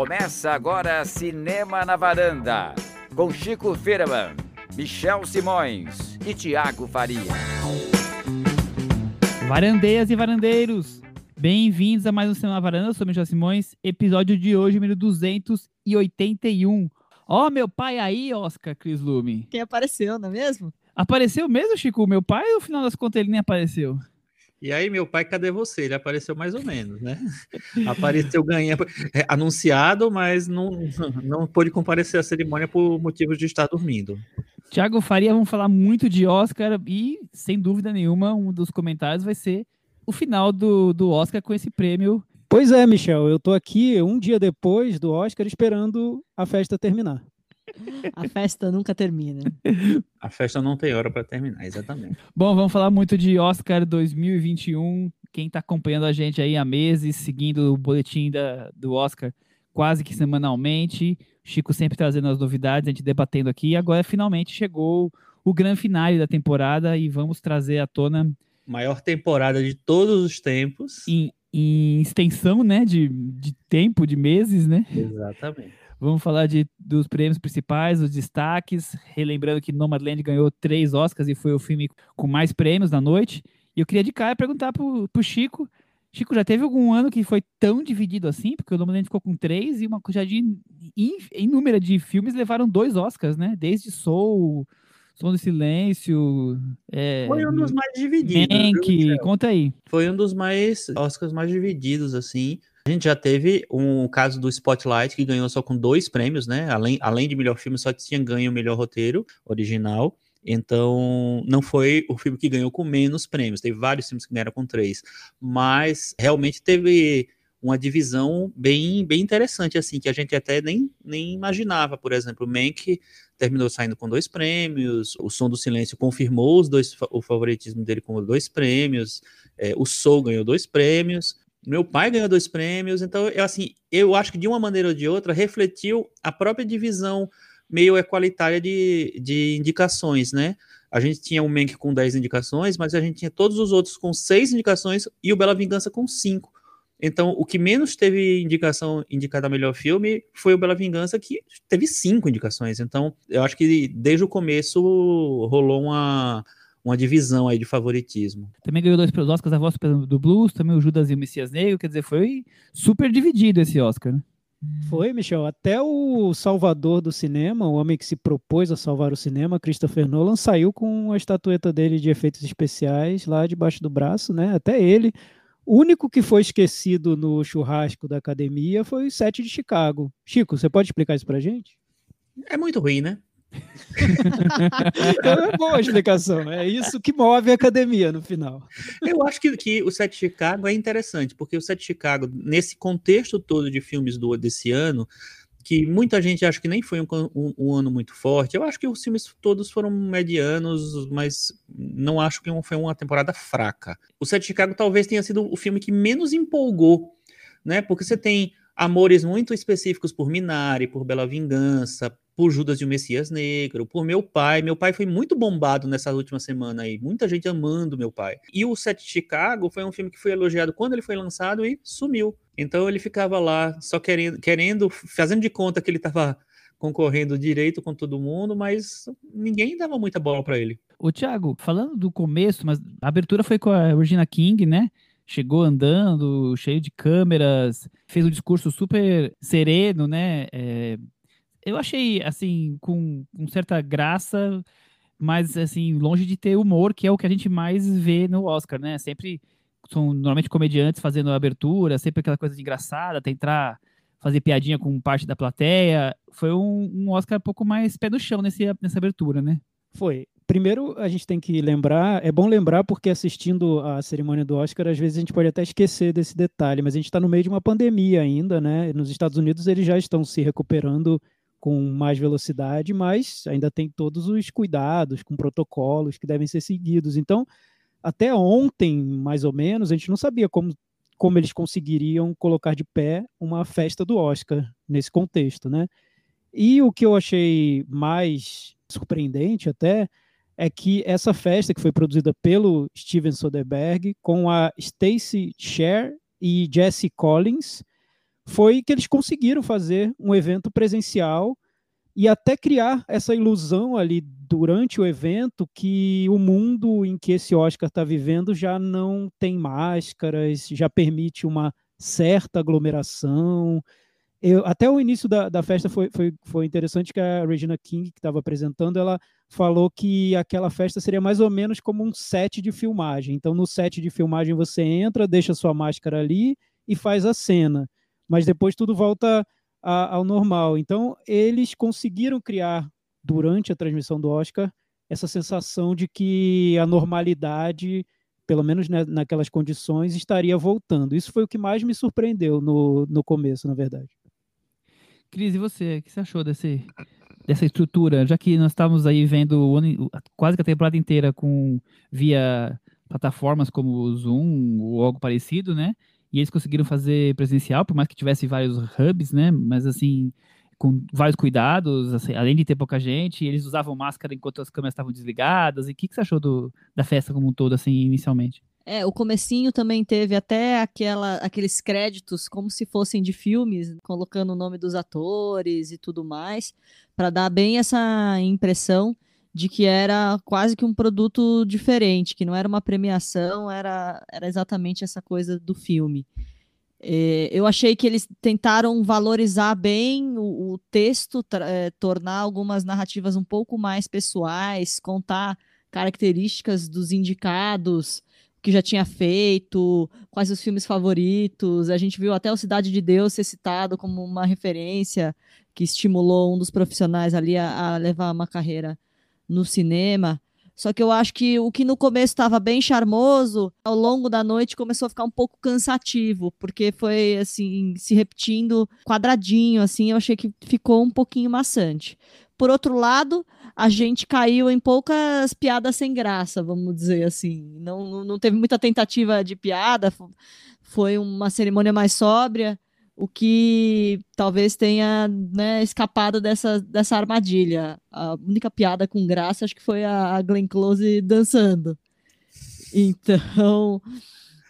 Começa agora Cinema na Varanda, com Chico Firman, Michel Simões e Tiago Faria. Varandeiras e varandeiros, bem-vindos a mais um Cinema na Varanda, eu sou Michel Simões, episódio de hoje, número 281. Ó, oh, meu pai aí, Oscar Cris Lume. Quem apareceu, não é mesmo? Apareceu mesmo, Chico? Meu pai, no final das contas, ele nem apareceu. E aí, meu pai, cadê você? Ele apareceu mais ou menos, né? apareceu ganhando, é, anunciado, mas não, não pôde comparecer à cerimônia por motivos de estar dormindo. Tiago Faria, vamos falar muito de Oscar e, sem dúvida nenhuma, um dos comentários vai ser o final do, do Oscar com esse prêmio. Pois é, Michel, eu tô aqui um dia depois do Oscar esperando a festa terminar. A festa nunca termina. A festa não tem hora para terminar, exatamente. Bom, vamos falar muito de Oscar 2021. Quem está acompanhando a gente aí há meses, seguindo o boletim da, do Oscar quase que semanalmente. Chico sempre trazendo as novidades, a gente debatendo aqui. E agora finalmente chegou o grande finale da temporada e vamos trazer à tona. Maior temporada de todos os tempos. Em, em extensão, né? De, de tempo, de meses, né? Exatamente. Vamos falar de, dos prêmios principais, os destaques. Relembrando que Nomadland ganhou três Oscars e foi o filme com mais prêmios na noite. E eu queria de cara perguntar pro, pro Chico. Chico, já teve algum ano que foi tão dividido assim? Porque o Nomadland ficou com três e uma quantidade inúmera de filmes levaram dois Oscars, né? Desde Soul, Som do Silêncio. É, foi um dos mais divididos. Mank, conta aí. Foi um dos mais Oscars mais divididos, assim. A gente já teve um caso do Spotlight que ganhou só com dois prêmios, né? Além, além de melhor filme, só tinha ganho o melhor roteiro original. Então, não foi o filme que ganhou com menos prêmios. Teve vários filmes que ganharam com três. Mas realmente teve uma divisão bem, bem interessante, assim, que a gente até nem, nem imaginava. Por exemplo, Mank terminou saindo com dois prêmios, o Som do Silêncio confirmou os dois, o favoritismo dele com dois prêmios, é, o Soul ganhou dois prêmios, meu pai ganhou dois prêmios, então, eu, assim, eu acho que de uma maneira ou de outra refletiu a própria divisão meio equalitária de, de indicações, né? A gente tinha o Mank com 10 indicações, mas a gente tinha todos os outros com seis indicações e o Bela Vingança com cinco. Então, o que menos teve indicação indicada a melhor filme foi o Bela Vingança, que teve cinco indicações. Então, eu acho que desde o começo rolou uma, uma divisão aí de favoritismo. Também ganhou dois pelos Oscars, a voz do Blues, também o Judas e o Messias Negro, quer dizer, foi super dividido esse Oscar, né? Foi, Michel. Até o salvador do cinema, o homem que se propôs a salvar o cinema, Christopher Nolan, saiu com a estatueta dele de efeitos especiais lá debaixo do braço, né? Até ele. O único que foi esquecido no churrasco da academia foi o set de Chicago. Chico, você pode explicar isso pra gente? É muito ruim, né? é boa explicação. É isso que move a academia no final. Eu acho que, que o Set Chicago é interessante, porque o Set Chicago, nesse contexto todo de filmes do, desse ano, que muita gente acha que nem foi um, um, um, ano muito forte. Eu acho que os filmes todos foram medianos, mas não acho que foi uma temporada fraca. O Set Chicago talvez tenha sido o filme que menos empolgou, né? Porque você tem amores muito específicos por Minari, por Bela Vingança, por Judas e o Messias Negro, por meu pai. Meu pai foi muito bombado nessa última semana aí, muita gente amando meu pai. E o Set Chicago foi um filme que foi elogiado quando ele foi lançado e sumiu. Então ele ficava lá só querendo, querendo fazendo de conta que ele estava concorrendo direito com todo mundo, mas ninguém dava muita bola para ele. O Thiago, falando do começo, mas a abertura foi com a Regina King, né? chegou andando, cheio de câmeras, fez um discurso super sereno, né? É, eu achei, assim, com, com certa graça, mas, assim, longe de ter humor, que é o que a gente mais vê no Oscar, né? Sempre são normalmente comediantes fazendo a abertura, sempre aquela coisa de engraçada, tentar fazer piadinha com parte da plateia. Foi um, um Oscar um pouco mais pé no chão nesse, nessa abertura, né? Foi. Primeiro, a gente tem que lembrar, é bom lembrar porque assistindo a cerimônia do Oscar, às vezes a gente pode até esquecer desse detalhe, mas a gente está no meio de uma pandemia ainda, né? Nos Estados Unidos eles já estão se recuperando com mais velocidade, mas ainda tem todos os cuidados, com protocolos que devem ser seguidos. Então, até ontem, mais ou menos, a gente não sabia como, como eles conseguiriam colocar de pé uma festa do Oscar nesse contexto, né? E o que eu achei mais surpreendente até é que essa festa que foi produzida pelo Steven Soderbergh com a Stacey Sher e Jesse Collins foi que eles conseguiram fazer um evento presencial e até criar essa ilusão ali durante o evento que o mundo em que esse Oscar está vivendo já não tem máscaras, já permite uma certa aglomeração. Eu, até o início da, da festa foi, foi, foi interessante que a Regina King, que estava apresentando, ela falou que aquela festa seria mais ou menos como um set de filmagem. Então, no set de filmagem, você entra, deixa sua máscara ali e faz a cena. Mas depois tudo volta a, ao normal. Então, eles conseguiram criar durante a transmissão do Oscar, essa sensação de que a normalidade, pelo menos naquelas condições, estaria voltando. Isso foi o que mais me surpreendeu no, no começo, na verdade. Cris, e você? O que você achou desse, dessa estrutura? Já que nós estávamos aí vendo quase que a temporada inteira com via plataformas como o Zoom ou algo parecido, né? E eles conseguiram fazer presencial, por mais que tivesse vários hubs, né? Mas assim, com vários cuidados, assim, além de ter pouca gente, eles usavam máscara enquanto as câmeras estavam desligadas. E o que, que você achou do, da festa como um todo, assim, inicialmente? É, o comecinho também teve até aquela, aqueles créditos como se fossem de filmes, colocando o nome dos atores e tudo mais, para dar bem essa impressão de que era quase que um produto diferente, que não era uma premiação, era, era exatamente essa coisa do filme. É, eu achei que eles tentaram valorizar bem o, o texto, é, tornar algumas narrativas um pouco mais pessoais, contar características dos indicados, que já tinha feito, quais os filmes favoritos. A gente viu até o Cidade de Deus ser citado como uma referência que estimulou um dos profissionais ali a, a levar uma carreira no cinema. Só que eu acho que o que no começo estava bem charmoso, ao longo da noite começou a ficar um pouco cansativo, porque foi assim, se repetindo quadradinho, assim, eu achei que ficou um pouquinho maçante. Por outro lado, a gente caiu em poucas piadas sem graça, vamos dizer assim. Não, não teve muita tentativa de piada, foi uma cerimônia mais sóbria o que talvez tenha né, escapado dessa, dessa armadilha. A única piada com graça acho que foi a, a Glenn Close dançando. Então,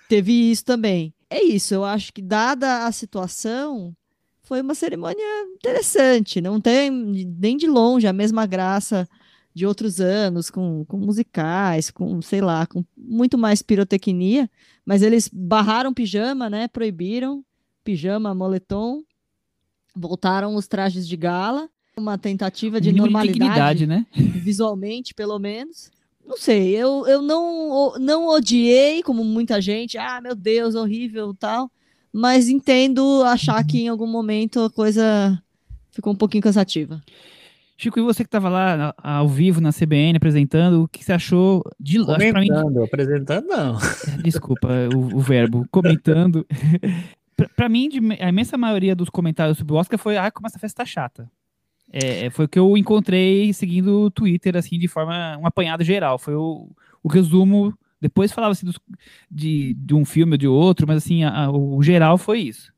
teve isso também. É isso, eu acho que dada a situação, foi uma cerimônia interessante. Não tem nem de longe a mesma graça de outros anos, com, com musicais, com, sei lá, com muito mais pirotecnia, mas eles barraram pijama, né? Proibiram pijama, moletom, voltaram os trajes de gala, uma tentativa de normalidade, de né? visualmente, pelo menos. Não sei, eu, eu não, não odiei, como muita gente, ah, meu Deus, horrível tal, mas entendo achar que em algum momento a coisa ficou um pouquinho cansativa. Chico, e você que estava lá ao vivo na CBN apresentando, o que você achou de lá? Comentando, mim... apresentando não. Desculpa o, o verbo, comentando. pra, mim, de, a imensa maioria dos comentários sobre o Oscar foi, ah, como essa festa tá chata. É, é, foi o que eu encontrei seguindo o Twitter, assim, de forma, um apanhado geral. Foi o, o resumo, depois falava dos, de, de um filme ou de outro, mas assim, a, a, o geral foi isso.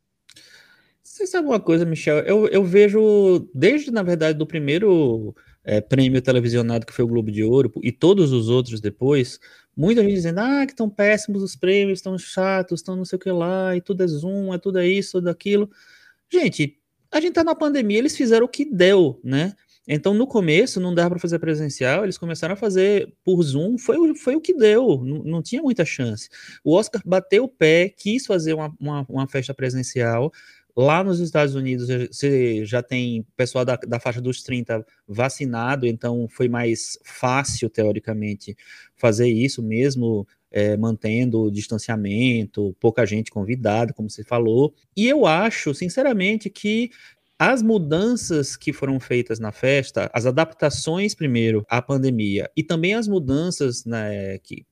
Você sabe uma coisa, Michel? Eu, eu vejo, desde, na verdade, do primeiro é, prêmio televisionado que foi o Globo de Ouro, e todos os outros depois, Muita gente dizendo, ah, que estão péssimos os prêmios, estão chatos, estão não sei o que lá, e tudo é Zoom, é tudo é isso, tudo aquilo. Gente, a gente tá na pandemia, eles fizeram o que deu, né? Então, no começo, não dava para fazer presencial, eles começaram a fazer por Zoom, foi, foi o que deu, não, não tinha muita chance. O Oscar bateu o pé, quis fazer uma, uma, uma festa presencial, Lá nos Estados Unidos você já tem pessoal da, da faixa dos 30 vacinado, então foi mais fácil, teoricamente, fazer isso mesmo, é, mantendo o distanciamento, pouca gente convidada, como você falou. E eu acho, sinceramente, que as mudanças que foram feitas na festa, as adaptações primeiro à pandemia e também as mudanças né, que,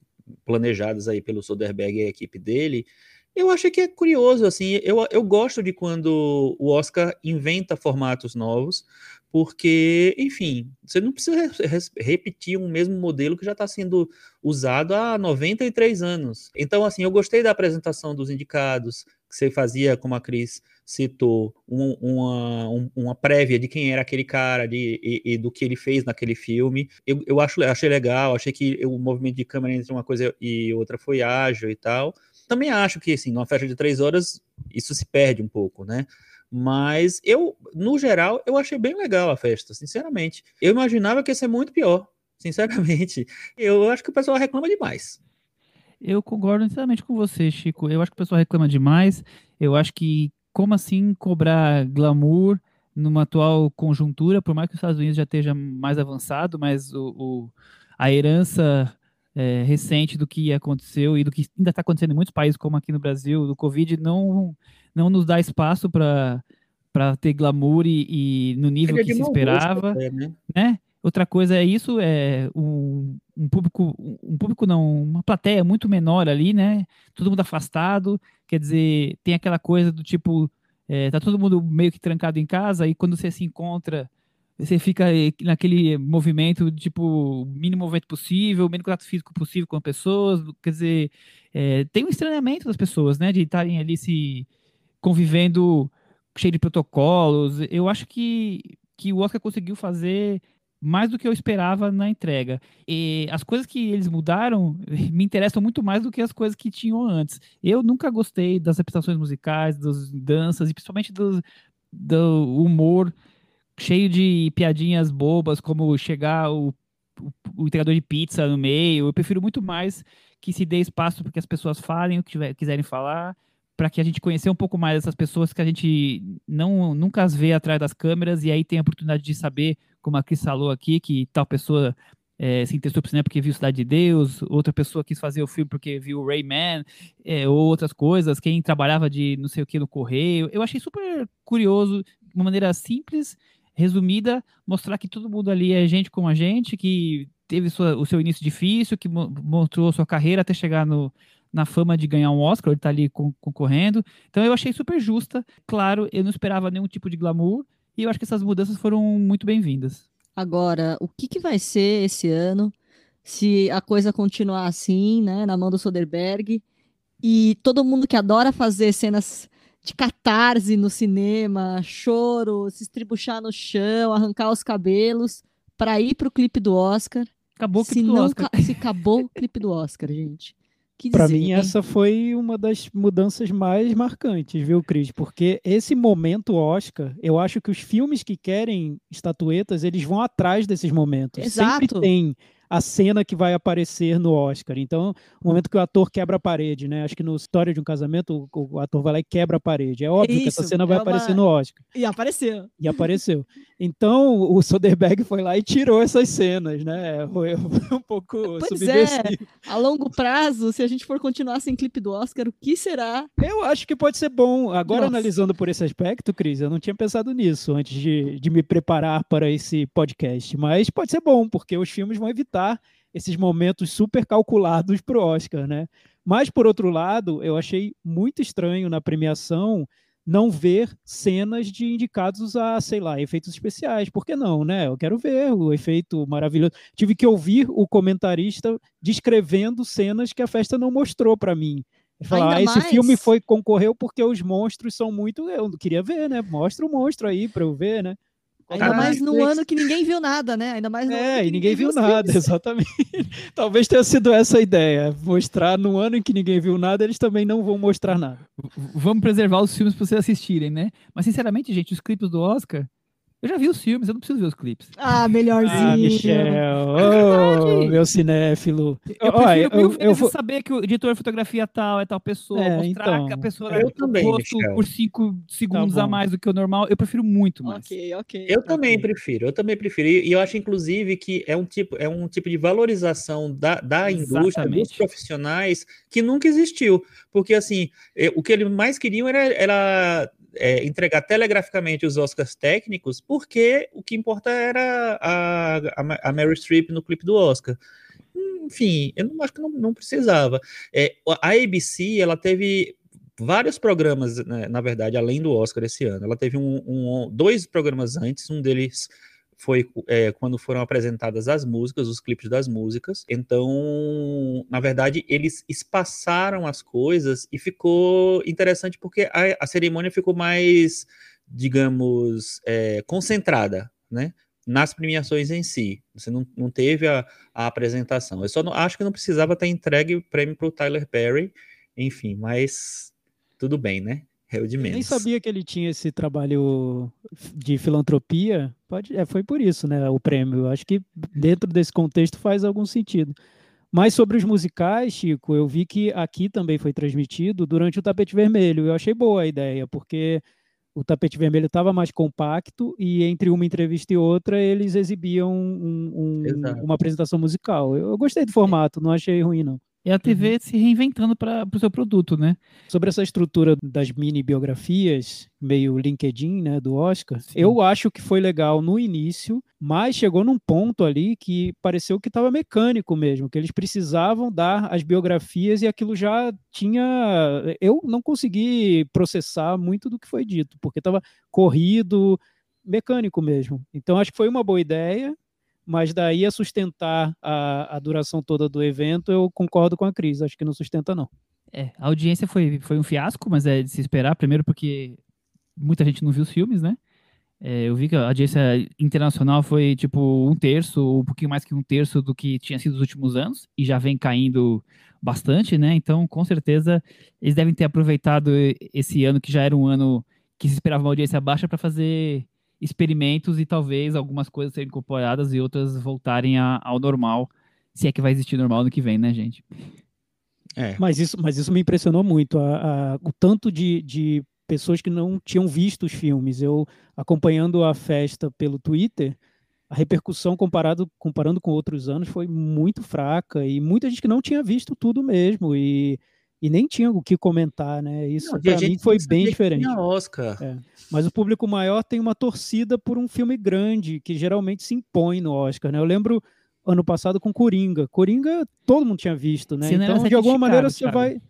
planejadas aí pelo Soderbergh e a equipe dele, eu acho que é curioso, assim, eu, eu gosto de quando o Oscar inventa formatos novos, porque, enfim, você não precisa re repetir um mesmo modelo que já está sendo usado há 93 anos. Então, assim, eu gostei da apresentação dos indicados, que você fazia, como a Cris citou, um, uma, um, uma prévia de quem era aquele cara de, e, e, do que ele fez naquele filme. Eu, eu acho, achei legal, achei que o movimento de câmera entre uma coisa e outra foi ágil e tal. Também acho que, assim, numa festa de três horas, isso se perde um pouco, né? Mas eu, no geral, eu achei bem legal a festa, sinceramente. Eu imaginava que ia ser muito pior, sinceramente. Eu acho que o pessoal reclama demais. Eu concordo inteiramente com você, Chico. Eu acho que o pessoal reclama demais. Eu acho que, como assim cobrar glamour numa atual conjuntura, por mais que os Estados Unidos já esteja mais avançado, mas o, o a herança é, recente do que aconteceu e do que ainda está acontecendo em muitos países, como aqui no Brasil, do Covid, não, não nos dá espaço para ter glamour e, e no nível que se esperava, até, né? né? Outra coisa é isso, é um, um, público, um público não, uma plateia muito menor ali, né? Todo mundo afastado, quer dizer, tem aquela coisa do tipo, é, tá todo mundo meio que trancado em casa e quando você se encontra, você fica naquele movimento, tipo, mínimo movimento possível, mínimo contato físico possível com as pessoas, quer dizer, é, tem um estranhamento das pessoas, né? De estarem ali se convivendo cheio de protocolos. Eu acho que, que o Oscar conseguiu fazer mais do que eu esperava na entrega. E as coisas que eles mudaram me interessam muito mais do que as coisas que tinham antes. Eu nunca gostei das apresentações musicais, das danças e principalmente do, do humor cheio de piadinhas bobas, como chegar o, o, o entregador de pizza no meio. Eu prefiro muito mais que se dê espaço para que as pessoas falem o que tiver, quiserem falar para que a gente conhecer um pouco mais dessas pessoas que a gente não nunca as vê atrás das câmeras e aí tem a oportunidade de saber, como a Cris falou aqui, que tal pessoa é, se interessou por cinema porque viu Cidade de Deus, outra pessoa quis fazer o filme porque viu Rayman, é, ou outras coisas, quem trabalhava de não sei o que no correio. Eu achei super curioso, de uma maneira simples, resumida, mostrar que todo mundo ali é gente como a gente, que teve sua, o seu início difícil, que mostrou sua carreira até chegar no, na fama de ganhar um Oscar, ele tá ali concorrendo. Então eu achei super justa. Claro, eu não esperava nenhum tipo de glamour e eu acho que essas mudanças foram muito bem-vindas. Agora, o que, que vai ser esse ano se a coisa continuar assim, né, na mão do Soderbergh e todo mundo que adora fazer cenas de catarse no cinema, choro, se estribuchar no chão, arrancar os cabelos para ir pro clipe do Oscar. Acabou o clipe se do Oscar. Se acabou o clipe do Oscar, gente. Para mim, hein? essa foi uma das mudanças mais marcantes, viu, Cris? Porque esse momento Oscar, eu acho que os filmes que querem estatuetas, eles vão atrás desses momentos. Exato. Sempre tem a cena que vai aparecer no Oscar. Então, o momento que o ator quebra a parede, né? Acho que no História de um Casamento, o, o ator vai lá e quebra a parede. É óbvio Isso, que essa cena vai é uma... aparecer no Oscar. E apareceu. E apareceu. Então, o Soderbergh foi lá e tirou essas cenas, né? Foi, um pouco pois é. A longo prazo, se a gente for continuar sem clipe do Oscar, o que será? Eu acho que pode ser bom. Agora, Nossa. analisando por esse aspecto, Cris, eu não tinha pensado nisso antes de, de me preparar para esse podcast. Mas pode ser bom, porque os filmes vão evitar esses momentos super calculados para o Oscar, né? Mas, por outro lado, eu achei muito estranho na premiação não ver cenas de indicados a, sei lá, efeitos especiais. Por que não, né? Eu quero ver o efeito maravilhoso. Tive que ouvir o comentarista descrevendo cenas que a festa não mostrou para mim. Falar, ah, esse mais... filme foi concorreu porque os monstros são muito. Eu queria ver, né? Mostra o monstro aí para eu ver, né? Ainda mais no ano que ninguém viu nada, né? Ainda mais no É, e ninguém, viu nada, filmes. exatamente. Talvez tenha sido essa a ideia. Mostrar no ano em que ninguém viu nada, eles também não vão mostrar nada. Vamos preservar os filmes para vocês assistirem, né? Mas, sinceramente, gente, os clipes do Oscar eu já vi os filmes, eu não preciso ver os clipes. Ah, melhorzinho. Ah, Michel. É oh, meu cinéfilo. Eu prefiro eu, eu, eu vou... saber que o editor de fotografia tal é tal pessoa, é, mostrar então, que a pessoa eu também, rosto por cinco segundos tá a mais do que o normal. Eu prefiro muito mais. Ok, ok. Eu também prefiro, eu também prefiro. E eu acho, inclusive, que é um tipo, é um tipo de valorização da, da indústria, dos profissionais, que nunca existiu. Porque, assim, o que eles mais queriam era, era é, entregar telegraficamente os Oscars técnicos, porque o que importa era a, a, a Mary Streep no clipe do Oscar. Enfim, eu não acho que não, não precisava. É, a ABC, ela teve vários programas, né, na verdade, além do Oscar esse ano. Ela teve um, um dois programas antes, um deles foi é, quando foram apresentadas as músicas, os clipes das músicas. Então, na verdade, eles espaçaram as coisas e ficou interessante porque a, a cerimônia ficou mais, digamos, é, concentrada, né? Nas premiações em si. Você não, não teve a, a apresentação. Eu só não, acho que não precisava ter entregue o prêmio para o Tyler Perry. Enfim, mas tudo bem, né? É o de menos. Nem sabia que ele tinha esse trabalho de filantropia. Pode, é, foi por isso, né? O prêmio. Acho que dentro desse contexto faz algum sentido. Mas sobre os musicais, Chico, eu vi que aqui também foi transmitido durante o tapete vermelho. Eu achei boa a ideia, porque o tapete vermelho estava mais compacto e entre uma entrevista e outra eles exibiam um, um, uma apresentação musical. Eu, eu gostei do formato, não achei ruim, não. É a TV uhum. se reinventando para o seu produto, né? Sobre essa estrutura das mini biografias, meio LinkedIn, né, do Oscar, Sim. eu acho que foi legal no início, mas chegou num ponto ali que pareceu que estava mecânico mesmo, que eles precisavam dar as biografias e aquilo já tinha. Eu não consegui processar muito do que foi dito, porque estava corrido, mecânico mesmo. Então acho que foi uma boa ideia, mas daí a sustentar a, a duração toda do evento, eu concordo com a Cris, acho que não sustenta não. É, a audiência foi, foi um fiasco, mas é de se esperar, primeiro porque muita gente não viu os filmes, né? É, eu vi que a audiência internacional foi tipo um terço, um pouquinho mais que um terço do que tinha sido nos últimos anos, e já vem caindo bastante, né? Então, com certeza, eles devem ter aproveitado esse ano, que já era um ano que se esperava uma audiência baixa, para fazer experimentos e talvez algumas coisas serem incorporadas e outras voltarem a, ao normal, se é que vai existir normal no que vem, né, gente? É. Mas, isso, mas isso me impressionou muito, a, a, o tanto de, de pessoas que não tinham visto os filmes. Eu, acompanhando a festa pelo Twitter, a repercussão comparado, comparando com outros anos foi muito fraca e muita gente que não tinha visto tudo mesmo. E e nem tinha o que comentar, né? Isso para mim foi bem diferente. Oscar. É. Mas o público maior tem uma torcida por um filme grande que geralmente se impõe no Oscar, né? Eu lembro ano passado com Coringa. Coringa todo mundo tinha visto, né? Então de alguma maneira você vai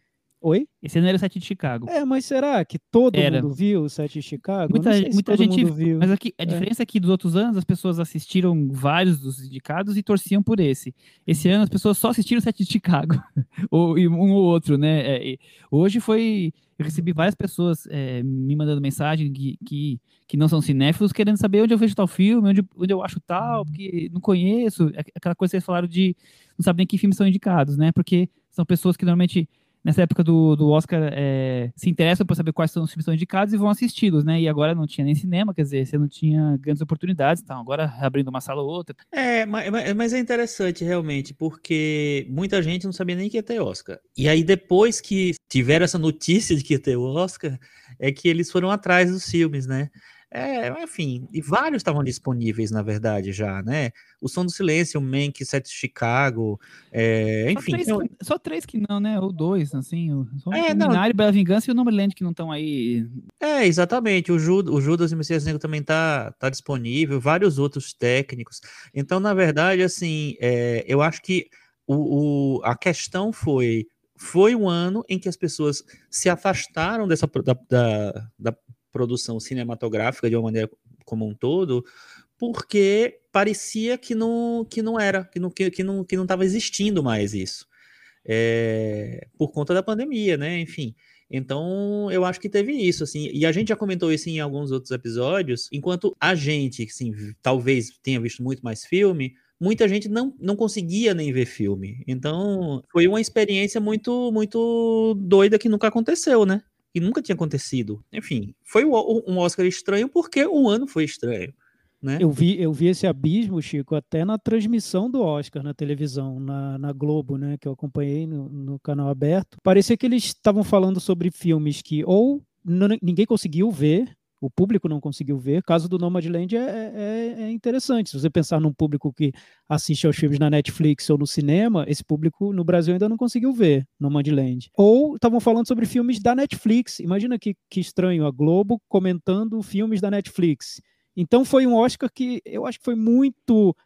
Oi? Esse não era o set de Chicago. É, mas será que todo era. mundo viu o set de Chicago? Muita, muita gente viu. Mas aqui, a é. diferença é que dos outros anos as pessoas assistiram vários dos indicados e torciam por esse. Esse ano as pessoas só assistiram o set de Chicago. ou um ou outro, né? É, hoje foi. Eu recebi várias pessoas é, me mandando mensagem que, que, que não são cinéfilos querendo saber onde eu vejo tal filme, onde, onde eu acho tal, porque não conheço. É aquela coisa que vocês falaram de não sabem nem que filmes são indicados, né? Porque são pessoas que normalmente nessa época do, do Oscar é, se interessam por saber quais são os filmes que são indicados e vão assisti-los, né? E agora não tinha nem cinema, quer dizer, você não tinha grandes oportunidades, então agora abrindo uma sala ou outra. É, mas, mas é interessante realmente, porque muita gente não sabia nem que ia ter Oscar. E aí depois que tiveram essa notícia de que ia ter Oscar, é que eles foram atrás dos filmes, né? É, enfim, e vários estavam disponíveis, na verdade, já, né? O Som do Silêncio, o Mank, Set Chicago, é, enfim. Só três, que, só três, que, não, né? Ou dois, assim. Só é, o Minário, Bela Vingança e o Nomadland que não estão aí. É, exatamente. O, Judas, o Judas e o Messias Negro também tá, tá disponível, vários outros técnicos. Então, na verdade, assim, é, eu acho que o, o, a questão foi foi um ano em que as pessoas se afastaram dessa da, da, da produção cinematográfica de uma maneira como um todo, porque parecia que não, que não era, que não que, que não que não estava existindo mais isso, é, por conta da pandemia, né? Enfim. Então, eu acho que teve isso, assim, e a gente já comentou isso em alguns outros episódios, enquanto a gente, assim, talvez tenha visto muito mais filme, muita gente não, não conseguia nem ver filme. Então, foi uma experiência muito, muito doida que nunca aconteceu, né? E nunca tinha acontecido. Enfim, foi um Oscar estranho porque o ano foi estranho. Né? Eu, vi, eu vi esse abismo, Chico, até na transmissão do Oscar na televisão, na, na Globo, né, que eu acompanhei no, no canal aberto. Parecia que eles estavam falando sobre filmes que ou ninguém conseguiu ver, o público não conseguiu ver. O caso do Nomadland é, é, é, interessante. Se você pensar num público que assiste aos filmes na Netflix ou no cinema, esse público no Brasil ainda não conseguiu ver Nomadland. Ou estavam falando sobre filmes da Netflix. Imagina que, que estranho, a Globo comentando filmes da Netflix. Então foi um Oscar que eu acho que foi muito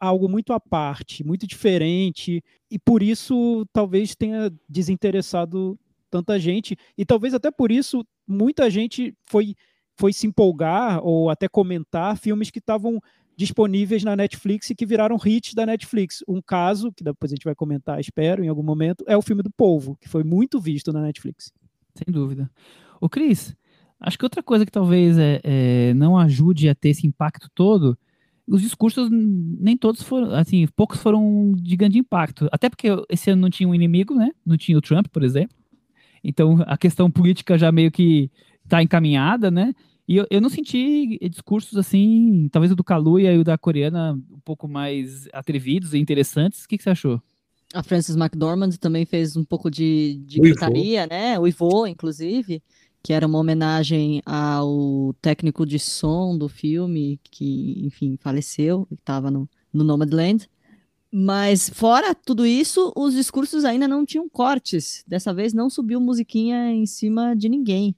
algo muito à parte, muito diferente, e por isso talvez tenha desinteressado tanta gente, e talvez até por isso muita gente foi foi se empolgar ou até comentar filmes que estavam disponíveis na Netflix e que viraram hits da Netflix. Um caso, que depois a gente vai comentar, espero, em algum momento, é o filme do Polvo, que foi muito visto na Netflix. Sem dúvida. O Cris, acho que outra coisa que talvez é, é, não ajude a ter esse impacto todo, os discursos nem todos foram, assim, poucos foram de grande impacto. Até porque esse ano não tinha um inimigo, né? Não tinha o Trump, por exemplo. Então a questão política já meio que está encaminhada, né? E eu, eu não senti discursos assim, talvez o do Kaluuya e o da coreana um pouco mais atrevidos e interessantes. O que, que você achou? A Frances McDormand também fez um pouco de, de gritaria, né? O Ivo, inclusive, que era uma homenagem ao técnico de som do filme, que, enfim, faleceu, que estava no, no Nomadland. Mas, fora tudo isso, os discursos ainda não tinham cortes. Dessa vez não subiu musiquinha em cima de ninguém.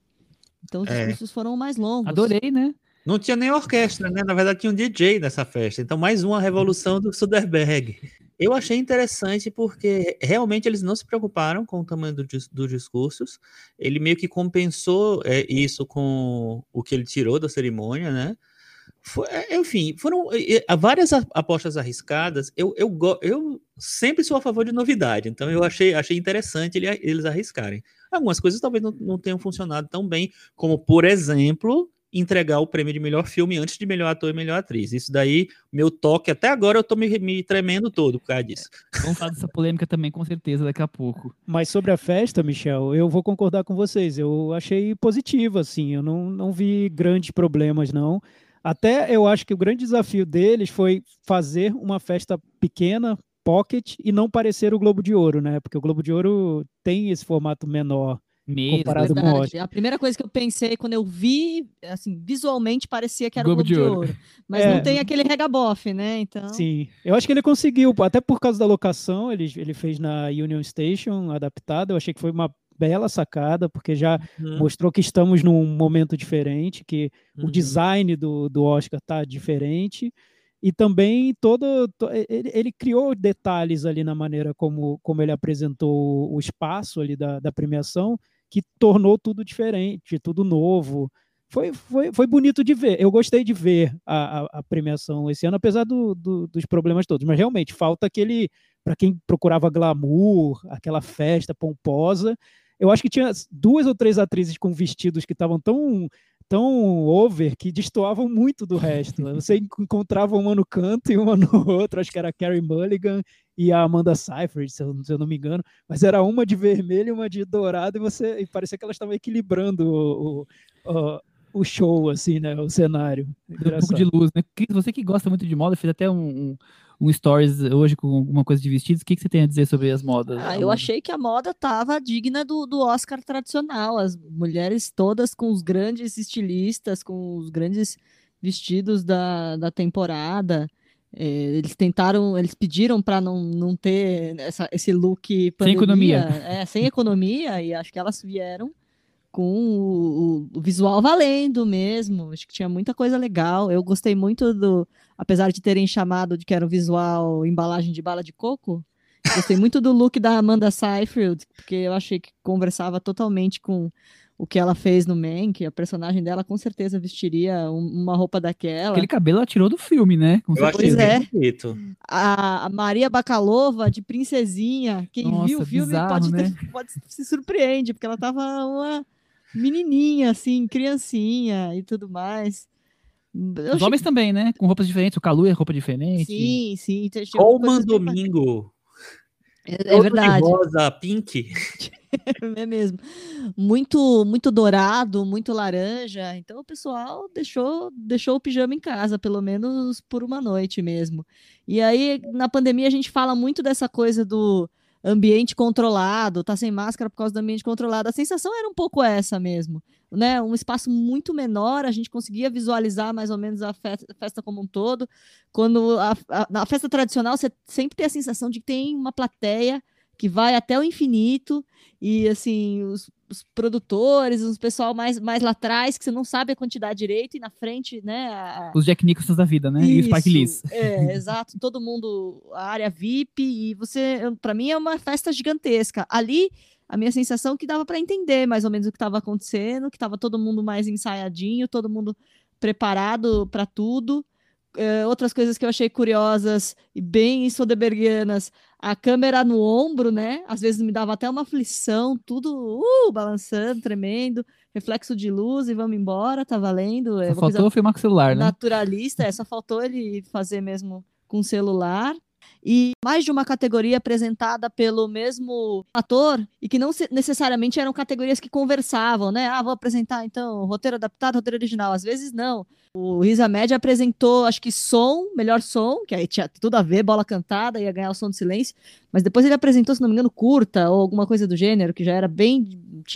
Então, os É. discursos foram mais longos. Adorei, né? Não tinha nem orquestra, né? Na verdade, tinha um DJ nessa festa. Então, mais uma revolução do Soderbergh. Eu achei interessante porque realmente eles não se preocuparam com o tamanho do dos discursos. Ele meio que compensou é, isso com o que ele tirou da cerimônia, né? Foi- é, enfim, foram é, é, várias apostas arriscadas. Eu, eu, eu sempre sou a favor de novidade, então eu achei, achei interessante ele- eles arriscarem. Algumas coisas talvez não, não tenham funcionado tão bem, como, por exemplo, entregar o prêmio de melhor filme antes de melhor ator e melhor atriz. Isso daí, meu toque, até agora eu tô me, me tremendo todo por causa disso. Vamos falar dessa polêmica também, com certeza, daqui a pouco. Mas sobre a festa, Michel, eu vou concordar com vocês. Eu achei positivo, assim. Eu não, não vi grandes problemas, não. Até eu acho que o grande desafio deles foi fazer uma festa pequena, pocket, e não parecer o Globo de Ouro, né? Porque o Globo de Ouro tem esse formato menor. Mesmo. Comparado com o Verdade. Oscar. A primeira coisa que eu pensei quando eu vi, assim, visualmente parecia que era o Globo Globo de de Ouro. Ouro. Mas É. não tem aquele regabofe, né? Então. Sim. Eu acho que ele conseguiu, até por causa da locação, ele, ele fez na Union Station, adaptado. Eu achei que foi uma bela sacada, porque já Uhum, mostrou que estamos num momento diferente, que o uhum. design do, do Oscar tá diferente e também todo to- ele, ele criou detalhes ali na maneira como, como ele apresentou o espaço ali da, da premiação que tornou tudo diferente, tudo novo. Foi, foi, foi bonito de ver. Eu gostei de ver a, a, a premiação esse ano, apesar do, do- dos problemas todos. Mas realmente falta aquele, para quem procurava glamour, aquela festa pomposa. Eu acho que tinha duas ou três atrizes com vestidos que estavam tão tão over que destoavam muito do resto. Você en- encontrava uma no canto e uma no outro, acho que era a Carrie Mulligan e a Amanda Seyfried, se eu, se eu não me engano, mas era uma de vermelho e uma de dourado e você e parecia que elas estavam equilibrando o, o, o- show, assim, né, o cenário. Um pouco de luz, né? Cris, Você que gosta muito de moda, fez até um, um, um stories hoje com alguma coisa de vestidos. O que, que você tem a dizer sobre as modas? Ah, eu moda? achei que a moda tava digna do, do Oscar tradicional. As mulheres todas com os grandes estilistas, com os grandes vestidos da, da temporada. É, eles tentaram, eles pediram para não, não ter essa, esse look pandemia, economia. É, sem economia, e acho que elas vieram com o, o- visual valendo mesmo. Acho que tinha muita coisa legal. Eu gostei muito do, apesar de terem chamado de que era um visual embalagem de bala de coco. Gostei muito do look da Amanda Seyfried, porque eu achei que conversava totalmente com o que ela fez no Mank. A personagem dela com certeza vestiria um- uma roupa daquela. Aquele cabelo ela tirou do filme, né? Com Eu achei é. bem bonito. A, a Maria Bakalova de princesinha. Quem Nossa, viu o filme bizarro, pode, ter- né? pode se surpreende, porque ela tava uma menininha, assim, criancinha e tudo mais. Eu Os homens também, né? Com roupas diferentes. O Calu é roupa diferente. Sim, sim. tinha Colman Domingo. É, é verdade. rosa, pink. É mesmo. Muito, muito dourado, muito laranja. Então o pessoal deixou, deixou o pijama em casa, pelo menos por uma noite mesmo. E aí, na pandemia, a gente fala muito dessa coisa do ambiente controlado, tá sem máscara por causa do ambiente controlado. A sensação era um pouco essa mesmo, né? Um espaço muito menor, a gente conseguia visualizar mais ou menos a fe- festa como um todo. Quando a, a- na festa tradicional, você sempre tem a sensação de que tem uma plateia que vai até o infinito e assim os, os produtores, os pessoal mais, mais lá atrás que você não sabe a quantidade direito e na frente, né? a- Os Jack Nicholsons da vida, né? E o Spike Lee. isso, É, exato. Todo mundo, a área VIP, e você, para mim, é uma festa gigantesca. Ali, a minha sensação é que dava para entender mais ou menos o que estava acontecendo, que estava todo mundo mais ensaiadinho, todo mundo preparado para tudo. É, outras coisas que eu achei curiosas e bem soderbergianas, a câmera no ombro, né? Às vezes me dava até uma aflição, tudo uh, balançando, tremendo, reflexo de luz e vamos embora, tá valendo. É Só coisa faltou filmar com o celular, né? naturalista, é, só faltou ele fazer mesmo com celular. E mais de uma categoria apresentada pelo mesmo ator e que não necessariamente eram categorias que conversavam, né? Ah, vou apresentar então roteiro adaptado, roteiro original. Às vezes não. O Risa Média apresentou, acho que som, melhor som, que aí tinha tudo a ver, bola cantada, ia ganhar o som do silêncio. Mas depois ele apresentou, se não me engano, curta ou alguma coisa do gênero, que já era bem.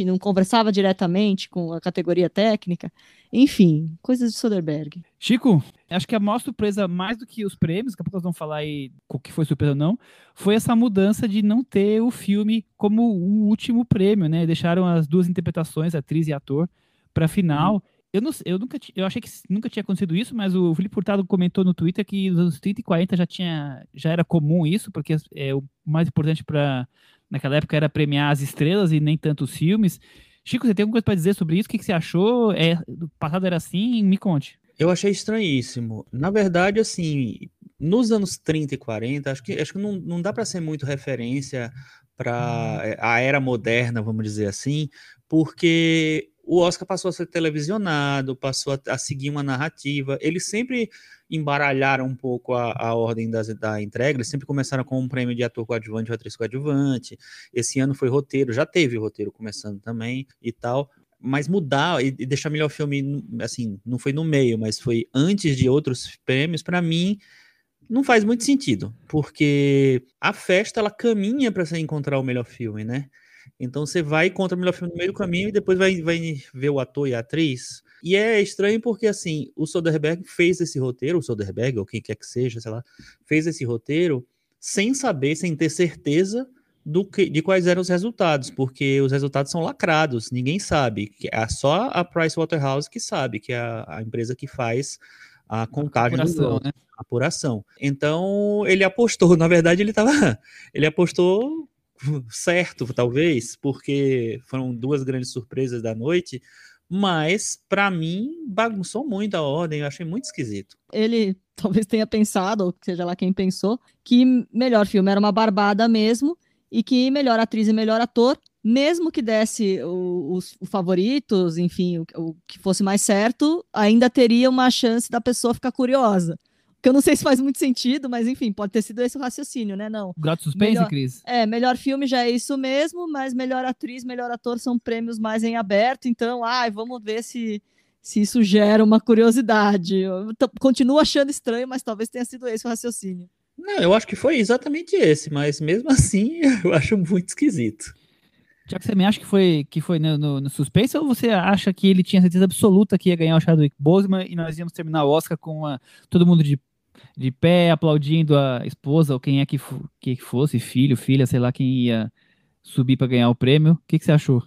não conversava diretamente com a categoria técnica. Enfim, coisas de Soderbergh. Chico, acho que a maior surpresa, mais do que os prêmios, daqui a pouco nós vamos falar aí o que foi surpresa ou não, foi essa mudança de não ter o filme como o último prêmio, né? Deixaram as duas interpretações, atriz e ator, para final. Eu, não, eu nunca eu achei que nunca tinha acontecido isso, mas o Felipe Furtado comentou no Twitter que nos anos 30 e 40 já tinha já era comum isso, porque é o mais importante para naquela época era premiar as estrelas e nem tanto os filmes. Chico, você tem alguma coisa para dizer sobre isso? O que, que você achou? É, do passado era assim? Me conte. Eu achei estranhíssimo. Na verdade, assim, nos anos 30 e 40, acho que, acho que não, não dá para ser muito referência para hum. a era moderna, vamos dizer assim, porque o Oscar passou a ser televisionado, passou a, a seguir uma narrativa. Eles sempre embaralharam um pouco a, a ordem das, da entrega, eles sempre começaram com um prêmio de ator coadjuvante ou atriz coadjuvante. Esse ano foi roteiro, já teve roteiro começando também e tal. Mas mudar e, e deixar melhor filme, assim, não foi no meio, mas foi antes de outros prêmios, para mim, não faz muito sentido, porque a festa ela caminha para você encontrar o melhor filme, né? Então você vai contra o melhor filme no meio do caminho e depois vai, vai ver o ator e a atriz. E é estranho porque, assim, o Soderbergh fez esse roteiro, o Soderbergh, ou quem quer que seja, sei lá, fez esse roteiro sem saber, sem ter certeza do que, de quais eram os resultados, porque os resultados são lacrados, ninguém sabe. É só a Pricewaterhouse que sabe, que é a, a empresa que faz a contagem a apuração, né? apuração. Então ele apostou, na verdade ele estava, ele apostou certo, talvez, porque foram duas grandes surpresas da noite, mas para mim bagunçou muito a ordem, eu achei muito esquisito. Ele talvez tenha pensado, ou seja lá quem pensou, que melhor filme era uma barbada mesmo e que melhor atriz e melhor ator, mesmo que desse os, os favoritos, enfim, o, o que fosse mais certo, ainda teria uma chance da pessoa ficar curiosa. Que eu não sei se faz muito sentido, mas enfim, pode ter sido esse o raciocínio, né? Não. Grau suspense, melhor, Cris? É, melhor filme já é isso mesmo, mas melhor atriz, melhor ator são prêmios mais em aberto, então, ai, vamos ver se, se isso gera uma curiosidade. Eu continuo achando estranho, mas talvez tenha sido esse o raciocínio. Não, eu acho que foi exatamente esse, mas mesmo assim eu acho muito esquisito. Já que você me acha que foi, que foi no, no, no, suspense, ou você acha que ele tinha certeza absoluta que ia ganhar o Chadwick Boseman e nós íamos terminar o Oscar com uma, todo mundo de de pé, aplaudindo a esposa ou quem é que, que fosse, filho, filha, sei lá quem ia subir para ganhar o prêmio. O que, que você achou?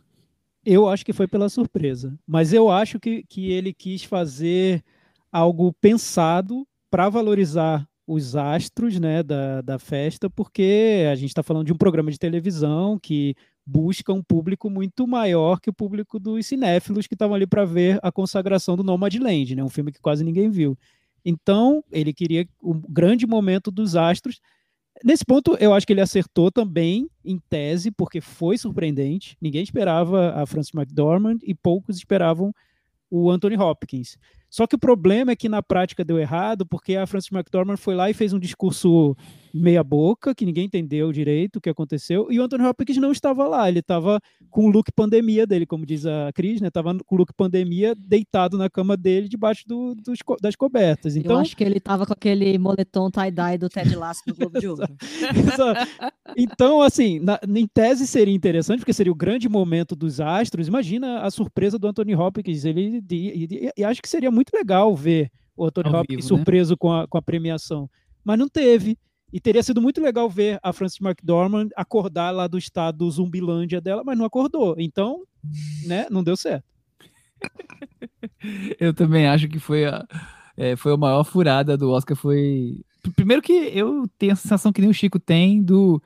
Eu acho que foi pela surpresa, mas eu acho que, que ele quis fazer algo pensado para valorizar os astros né, da, da festa, porque a gente está falando de um programa de televisão que busca um público muito maior que o público dos cinéfilos que estavam ali para ver a consagração do Nomadland, né, um filme que quase ninguém viu. Então, ele queria o grande momento dos astros. Nesse ponto, eu acho que ele acertou também, em tese, porque foi surpreendente. Ninguém esperava a Frances McDormand e poucos esperavam o Anthony Hopkins. Só que o problema é que na prática deu errado, porque a Frances McDormand foi lá e fez um discurso meia boca, que ninguém entendeu direito o que aconteceu, e o Anthony Hopkins não estava lá, ele estava com o look pandemia dele, como diz a Cris, né? Tava com o look pandemia deitado na cama dele, debaixo do, dos, das cobertas. Então, Eu acho que ele estava com aquele moletom tie-dye do Ted Lasso do Globo de Ouro. então, assim, na, em tese seria interessante, porque seria o grande momento dos astros. Imagina a surpresa do Anthony Hopkins, ele e, e, e acho que seria muito legal ver o Anthony Ao Hopkins vivo, né? surpreso né? com, a, com a premiação. Mas não teve. E teria sido muito legal ver a Frances McDormand acordar lá do estado do Zumbilândia dela, mas não acordou. Então, né, não deu certo. eu também acho que foi a, é, foi a maior furada do Oscar. Foi. Primeiro que eu tenho a sensação que nem o Chico tem do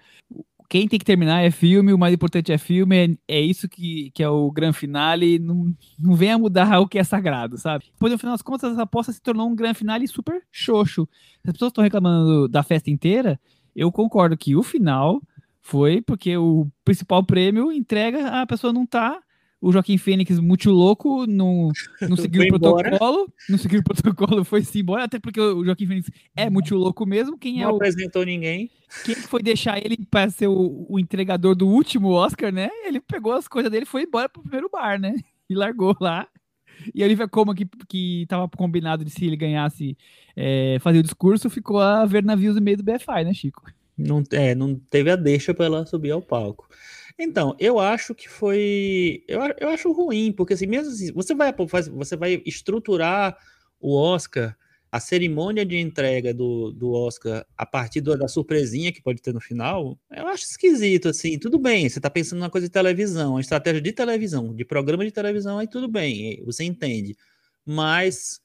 quem tem que terminar é filme, o mais importante é filme, é, é isso que, que é o grande finale, não, não venha mudar o que é sagrado, sabe? Depois, no final das contas, essa aposta se tornou um grande finale super xoxo. As pessoas estão reclamando da festa inteira, eu concordo que o final foi porque o principal prêmio entrega, a pessoa não tá o Joaquim Fênix, muito louco, não, não seguiu o protocolo, não seguiu o protocolo, foi-se embora, até porque o Joaquim Fênix é muito louco mesmo. Quem não é o, apresentou ninguém. Quem foi deixar ele para ser o, o, entregador do último Oscar, né? Ele pegou as coisas dele e foi embora pro primeiro bar, né? E largou lá. E a Olivia Colman, que, que tava combinado de se ele ganhasse é, fazer o discurso, ficou a ver navios no meio do BFI, né, Chico? Não, é, não teve a deixa para ela subir ao palco. Então, eu acho que foi. Eu, eu acho ruim, porque assim, mesmo assim, você vai, você vai estruturar o Oscar, a cerimônia de entrega do, do Oscar a partir do, da surpresinha que pode ter no final, eu acho esquisito, assim. Tudo bem, você está pensando numa coisa de televisão, uma estratégia de televisão, de programa de televisão, aí tudo bem, você entende. Mas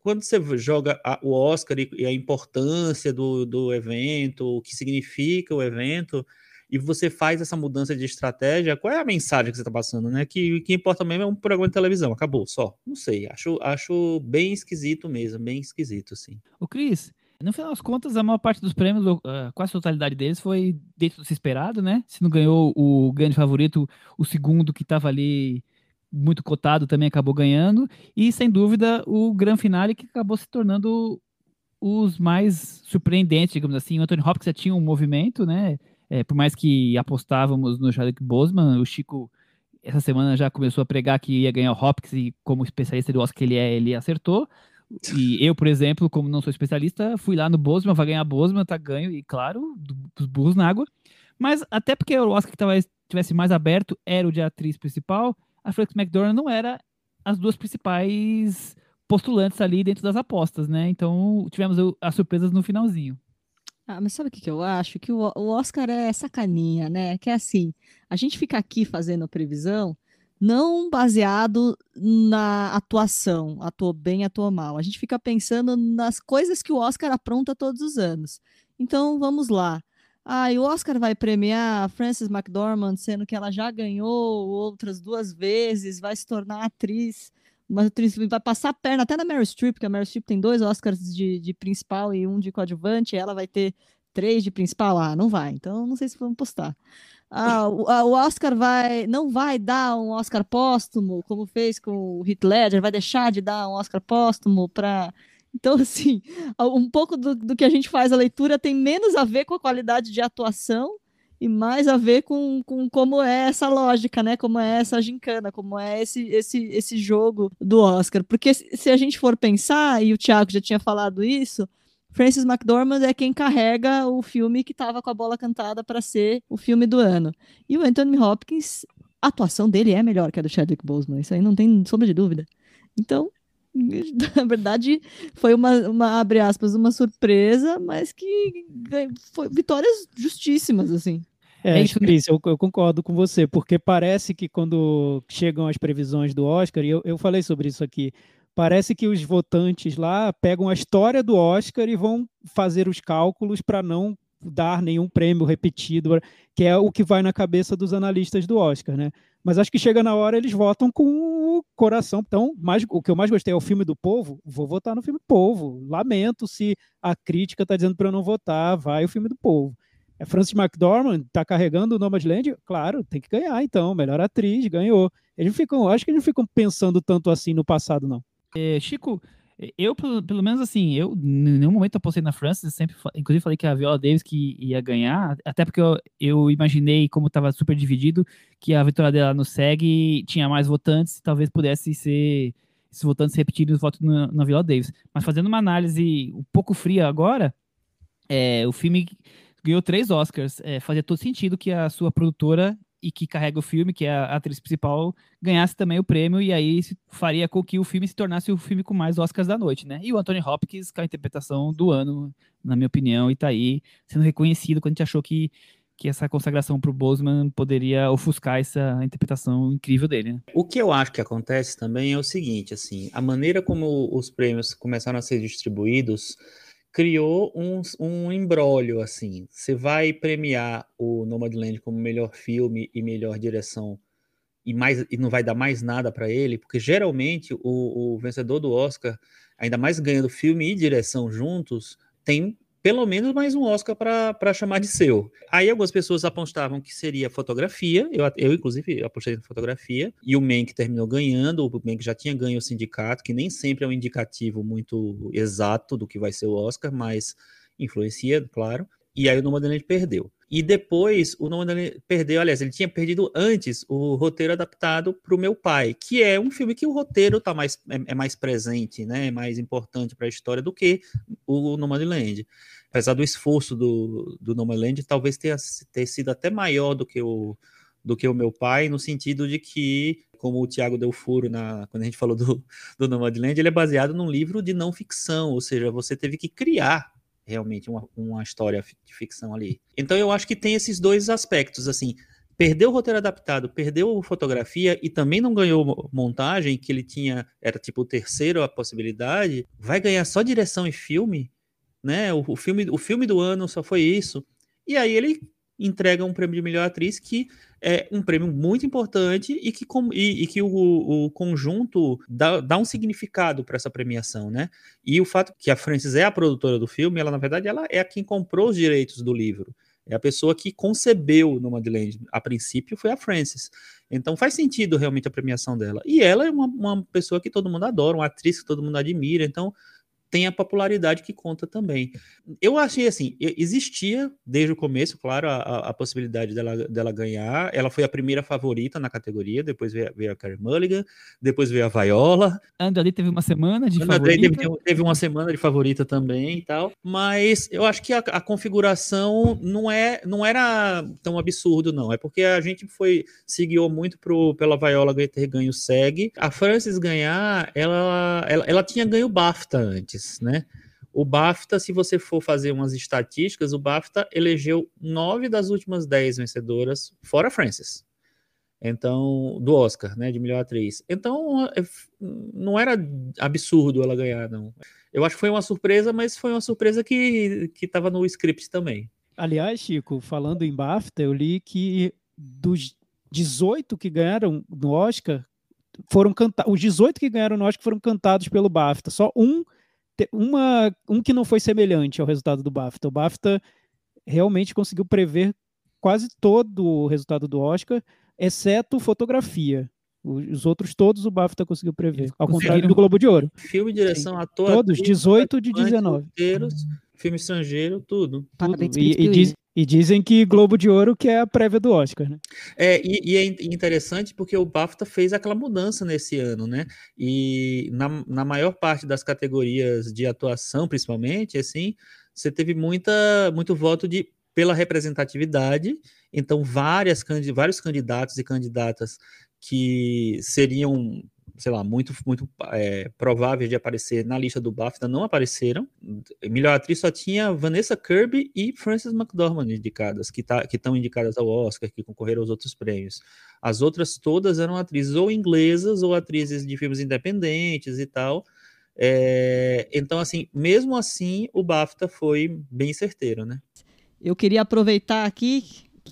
quando você joga o Oscar e, e a importância do, do evento, o que significa o evento e você faz essa mudança de estratégia, qual é a mensagem que você está passando, né? Que o que importa mesmo é um programa de televisão, acabou, só. Não sei, acho, acho bem esquisito mesmo, bem esquisito, assim. O Cris, no final das contas, a maior parte dos prêmios, quase a totalidade deles, foi dentro do se esperado, né? Se não ganhou o grande favorito, o segundo que estava ali muito cotado também acabou ganhando. E, sem dúvida, o grande finale que acabou se tornando os mais surpreendentes, digamos assim. O Anthony Hopkins já tinha um movimento, né? É, por mais que apostávamos no Chadwick Boseman, o Chico essa semana já começou a pregar que ia ganhar o Hopkins e como especialista do Oscar que ele é, ele acertou. E eu, por exemplo, como não sou especialista, fui lá no Boseman, vai ganhar Boseman, tá ganho, e claro, dos burros na água. Mas até porque o Oscar que tava, tivesse mais aberto era o de atriz principal, a Frances McDormand não era as duas principais postulantes ali dentro das apostas, né? Então tivemos as surpresas no finalzinho. Ah, mas sabe o que, que eu acho? Que o, o Oscar é sacaninha, né? Que é assim, a gente fica aqui fazendo previsão não baseado na atuação, atuou bem, atuou mal. A gente fica pensando nas coisas que o Oscar apronta todos os anos. Então, vamos lá. Ah, e o Oscar vai premiar a Frances McDormand, sendo que ela já ganhou outras duas vezes, vai se tornar atriz uma atriz vai passar a perna até na Meryl Streep, porque a Meryl Streep tem dois Oscars de, de principal e um de coadjuvante, ela vai ter três de principal. Ah, não vai. Então, não sei se vamos postar. Ah, o, o, Oscar vai não vai dar um Oscar póstumo, como fez com o Heath Ledger, vai deixar de dar um Oscar póstumo para então, assim, um pouco do, do que a gente faz a leitura tem menos a ver com a qualidade de atuação e mais a ver com, com como é essa lógica, né? Como é essa gincana, como é esse, esse, esse jogo do Oscar. Porque se a gente for pensar, e o Thiago já tinha falado isso, Francis McDormand é quem carrega o filme que estava com a bola cantada para ser o filme do ano. E o Anthony Hopkins, a atuação dele é melhor que a do Chadwick Boseman, isso aí não tem sombra de dúvida. Então, na verdade, foi uma, uma, abre aspas, uma surpresa, mas que foi vitórias justíssimas, assim. É, é isso, Cris, eu, eu, concordo com você, porque parece que quando chegam as previsões do Oscar, e eu, eu falei sobre isso aqui, parece que os votantes lá pegam a história do Oscar e vão fazer os cálculos para não dar nenhum prêmio repetido, que é o que vai na cabeça dos analistas do Oscar, né? Mas acho que chega na hora eles votam com o coração. Então, mais, o que eu mais gostei é o filme do povo. Vou votar no filme do povo. Lamento se a crítica está dizendo para eu não votar. Vai o filme do povo. É Francis McDormand está carregando o Nomadland? Claro, tem que ganhar então. Melhor atriz, ganhou. Eles ficam, acho que eles não ficam pensando tanto assim no passado, não. É, Chico, eu, pelo menos assim, eu em nenhum momento apostei na França, sempre, inclusive falei que a Viola Davis que ia ganhar, até porque eu, eu imaginei, como estava super dividido, que a vitória dela no SEG tinha mais votantes, talvez pudesse ser esses votantes repetidos os votos na, na Viola Davis. Mas fazendo uma análise um pouco fria agora, é, o filme ganhou três Oscars, é, fazia todo sentido que a sua produtora e que carrega o filme, que é a atriz principal, ganhasse também o prêmio, e aí faria com que o filme se tornasse o filme com mais Oscars da noite, né? E o Anthony Hopkins, com a interpretação do ano, na minha opinião, e tá aí sendo reconhecido quando a gente achou que, que essa consagração para o Boseman poderia ofuscar essa interpretação incrível dele, né? O que eu acho que acontece também é o seguinte, assim, a maneira como os prêmios começaram a ser distribuídos criou um, um embrólio, assim. Você vai premiar o Nomadland como melhor filme e melhor direção e, mais, e não vai dar mais nada para ele, porque geralmente o, o, vencedor do Oscar, ainda mais ganhando filme e direção juntos, tem pelo menos mais um Oscar para chamar de seu. Aí algumas pessoas apostavam que seria fotografia, eu, eu inclusive apostei na fotografia, e o Mank terminou ganhando, o Mank já tinha ganho o sindicato, que nem sempre é um indicativo muito exato do que vai ser o Oscar, mas influencia, claro. E aí o Nomadland perdeu. E depois o Nomadland perdeu, aliás, ele tinha perdido antes o roteiro adaptado para o Meu Pai, que é um filme que o roteiro tá mais, é, é mais presente, né, é mais importante para a história do que o Nomadland. Apesar do esforço do, do Nomadland, talvez tenha, tenha sido até maior do que o do que o meu pai, no sentido de que, como o Tiago deu furo na, quando a gente falou do, do Nomadland, ele é baseado num livro de não ficção, ou seja, você teve que criar realmente uma, uma história de ficção ali. Então eu acho que tem esses dois aspectos, assim, perdeu o roteiro adaptado, perdeu fotografia e também não ganhou montagem, que ele tinha, era tipo o terceiro a possibilidade, vai ganhar só direção e filme, né? O, o filme, o filme do ano só foi isso. E aí ele entrega um prêmio de melhor atriz que é um prêmio muito importante e que, com, e, e que o, o, conjunto dá, dá um significado para essa premiação, né? E o fato que a Frances é a produtora do filme, ela na verdade ela é a quem comprou os direitos do livro. É a pessoa que concebeu Nomadland. A princípio foi a Frances. Então faz sentido realmente a premiação dela. E ela é uma, uma pessoa que todo mundo adora, uma atriz que todo mundo admira. Então tem a popularidade que conta também. Eu achei assim, existia desde o começo, claro, a, a, possibilidade dela, dela ganhar. Ela foi a primeira favorita na categoria, depois veio, veio a Carey Mulligan, depois veio a Viola. Anda ali teve uma semana de favorita. Teve, teve, uma semana de favorita também e tal, mas eu acho que a, a configuração não é não era tão absurdo não, é porque a gente foi se guiou muito pro, pela Viola ter ganho o SEG. A Frances ganhar, ela, ela, ela tinha ganho BAFTA antes né? O BAFTA, se você for fazer umas estatísticas, o BAFTA elegeu nove das últimas dez vencedoras, fora Frances. Então, do Oscar, né, de melhor atriz. Então, é, não era absurdo ela ganhar, não. Eu acho que foi uma surpresa, mas foi uma surpresa que estava no script também. Aliás, Chico, falando em BAFTA, eu li que dos 18 que ganharam no Oscar, foram cantados. Os 18 que ganharam no Oscar foram cantados pelo BAFTA. Só um uma, um que não foi semelhante ao resultado do BAFTA. O BAFTA realmente conseguiu prever quase todo o resultado do Oscar, exceto fotografia. Os outros todos o BAFTA conseguiu prever, ao contrário do Globo de Ouro. Filme, direção, Sim. ator. Todos, 18 de 19. Roteiros, filme estrangeiro, tudo. tudo. E, e, diz, e, dizem que Globo de Ouro que é a prévia do Oscar, né? É, e, e, é interessante porque o BAFTA fez aquela mudança nesse ano, né? E na, na maior parte das categorias de atuação, principalmente, assim, você teve muita, muito voto de pela representatividade, então várias, vários candidatos e candidatas que seriam sei lá, muito, muito é, prováveis de aparecer na lista do BAFTA não apareceram. Melhor atriz só tinha Vanessa Kirby e Frances McDormand indicadas, que tá, estão indicadas ao Oscar, que concorreram aos outros prêmios. As outras todas eram atrizes ou inglesas ou atrizes de filmes independentes e tal. É, então, assim, mesmo assim, o BAFTA foi bem certeiro, né? Eu queria aproveitar aqui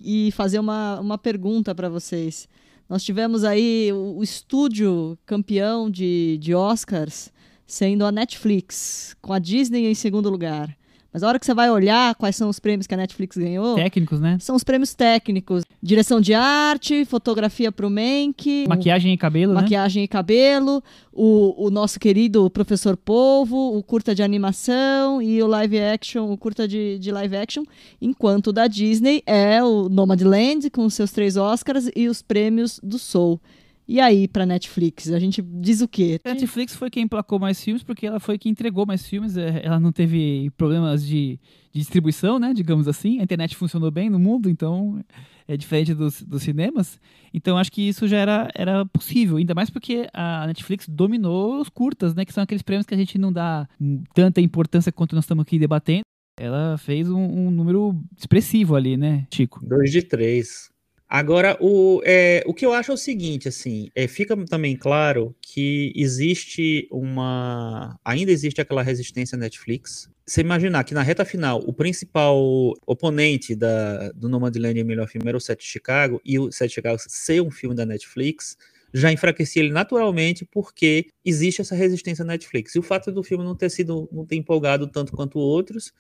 e fazer uma, uma pergunta para vocês. Nós tivemos aí o, o estúdio campeão de, de Oscars sendo a Netflix, com a Disney em segundo lugar. Mas a hora que você vai olhar quais são os prêmios que a Netflix ganhou. Técnicos, né? São os prêmios técnicos. Direção de arte, fotografia pro Mank. Maquiagem e cabelo, né? Maquiagem e cabelo. O, o nosso querido Professor Polvo, o curta de animação e o live action, o curta de, de live action. Enquanto o da Disney é o Nomadland, com seus três Oscars e os prêmios do Soul. E aí, pra Netflix? A gente diz o quê? A Netflix foi quem emplacou mais filmes, porque ela foi quem entregou mais filmes. É, ela não teve problemas de, de distribuição, né? Digamos assim. A internet funcionou bem no mundo, então é diferente dos, dos cinemas. Então acho que isso já era, era possível. Ainda mais porque a Netflix dominou os curtas, né? Que são aqueles prêmios que a gente não dá tanta importância quanto nós estamos aqui debatendo. Ela fez um, um número expressivo ali, né, Chico? Dois de três. Agora, o, é, o que eu acho é o seguinte, assim, é, fica também claro que existe uma. Ainda existe aquela resistência Netflix. Você imaginar que na reta final, o principal oponente da, do Nomadland e melhor filme era o Sete Chicago, e o Sete Chicago ser um filme da Netflix, já enfraquecia ele naturalmente porque existe essa resistência Netflix. E o fato do filme não ter sido, não ter empolgado tanto quanto outros,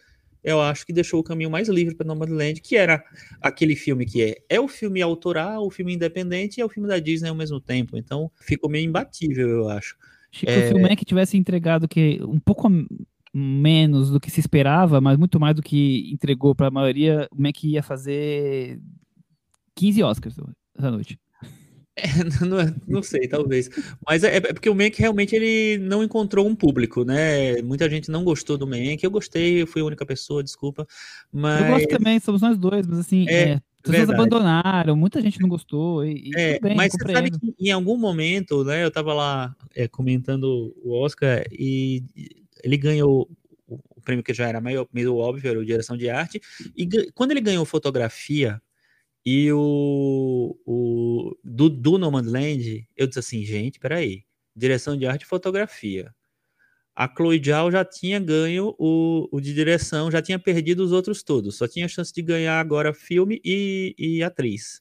eu acho que deixou o caminho mais livre para Nomadland, que era aquele filme que é, é o filme autoral, o filme independente e é o filme da Disney ao mesmo tempo. Então ficou meio imbatível, eu acho. Chico, é... se o Mac tivesse entregado que um pouco menos do que se esperava, mas muito mais do que entregou para a maioria, o Mac ia fazer 15 Oscars essa noite. É, não, não, sei, talvez. Mas é, é, porque o Mank realmente ele não encontrou um público, né? Muita gente não gostou do Mank. Eu gostei, eu fui a única pessoa, desculpa. Mas... Eu gosto também, somos nós dois, mas assim, é, é, pessoas abandonaram, muita gente não gostou. E, é, bem, mas você sabe que em algum momento, né? Eu tava lá é, comentando o Oscar e ele ganhou o prêmio que já era meio, meio óbvio, era o direção de arte. E quando ele ganhou fotografia e o, o do, do Nomadland, eu disse assim, gente, peraí, direção de arte e fotografia. A Chloe Zhao já tinha ganho o, o de direção, já tinha perdido os outros todos, só tinha chance de ganhar agora filme e, e atriz.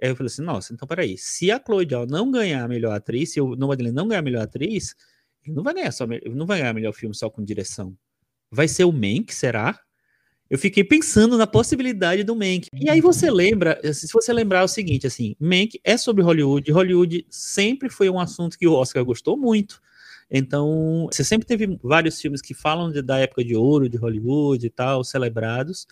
Aí eu falei assim, nossa, então peraí, se a Chloe Zhao não ganhar a melhor atriz, se o Nomadland não ganhar a melhor atriz, ele não vai ganhar só, não vai ganhar melhor filme só com direção. Vai ser o Mank, será? Eu fiquei pensando na possibilidade do Mank. E aí você lembra, se você lembrar o seguinte, assim, Mank é sobre Hollywood, Hollywood sempre foi um assunto que o Oscar gostou muito. Então, você sempre teve vários filmes que falam de, da época de ouro de Hollywood e tal, celebrados.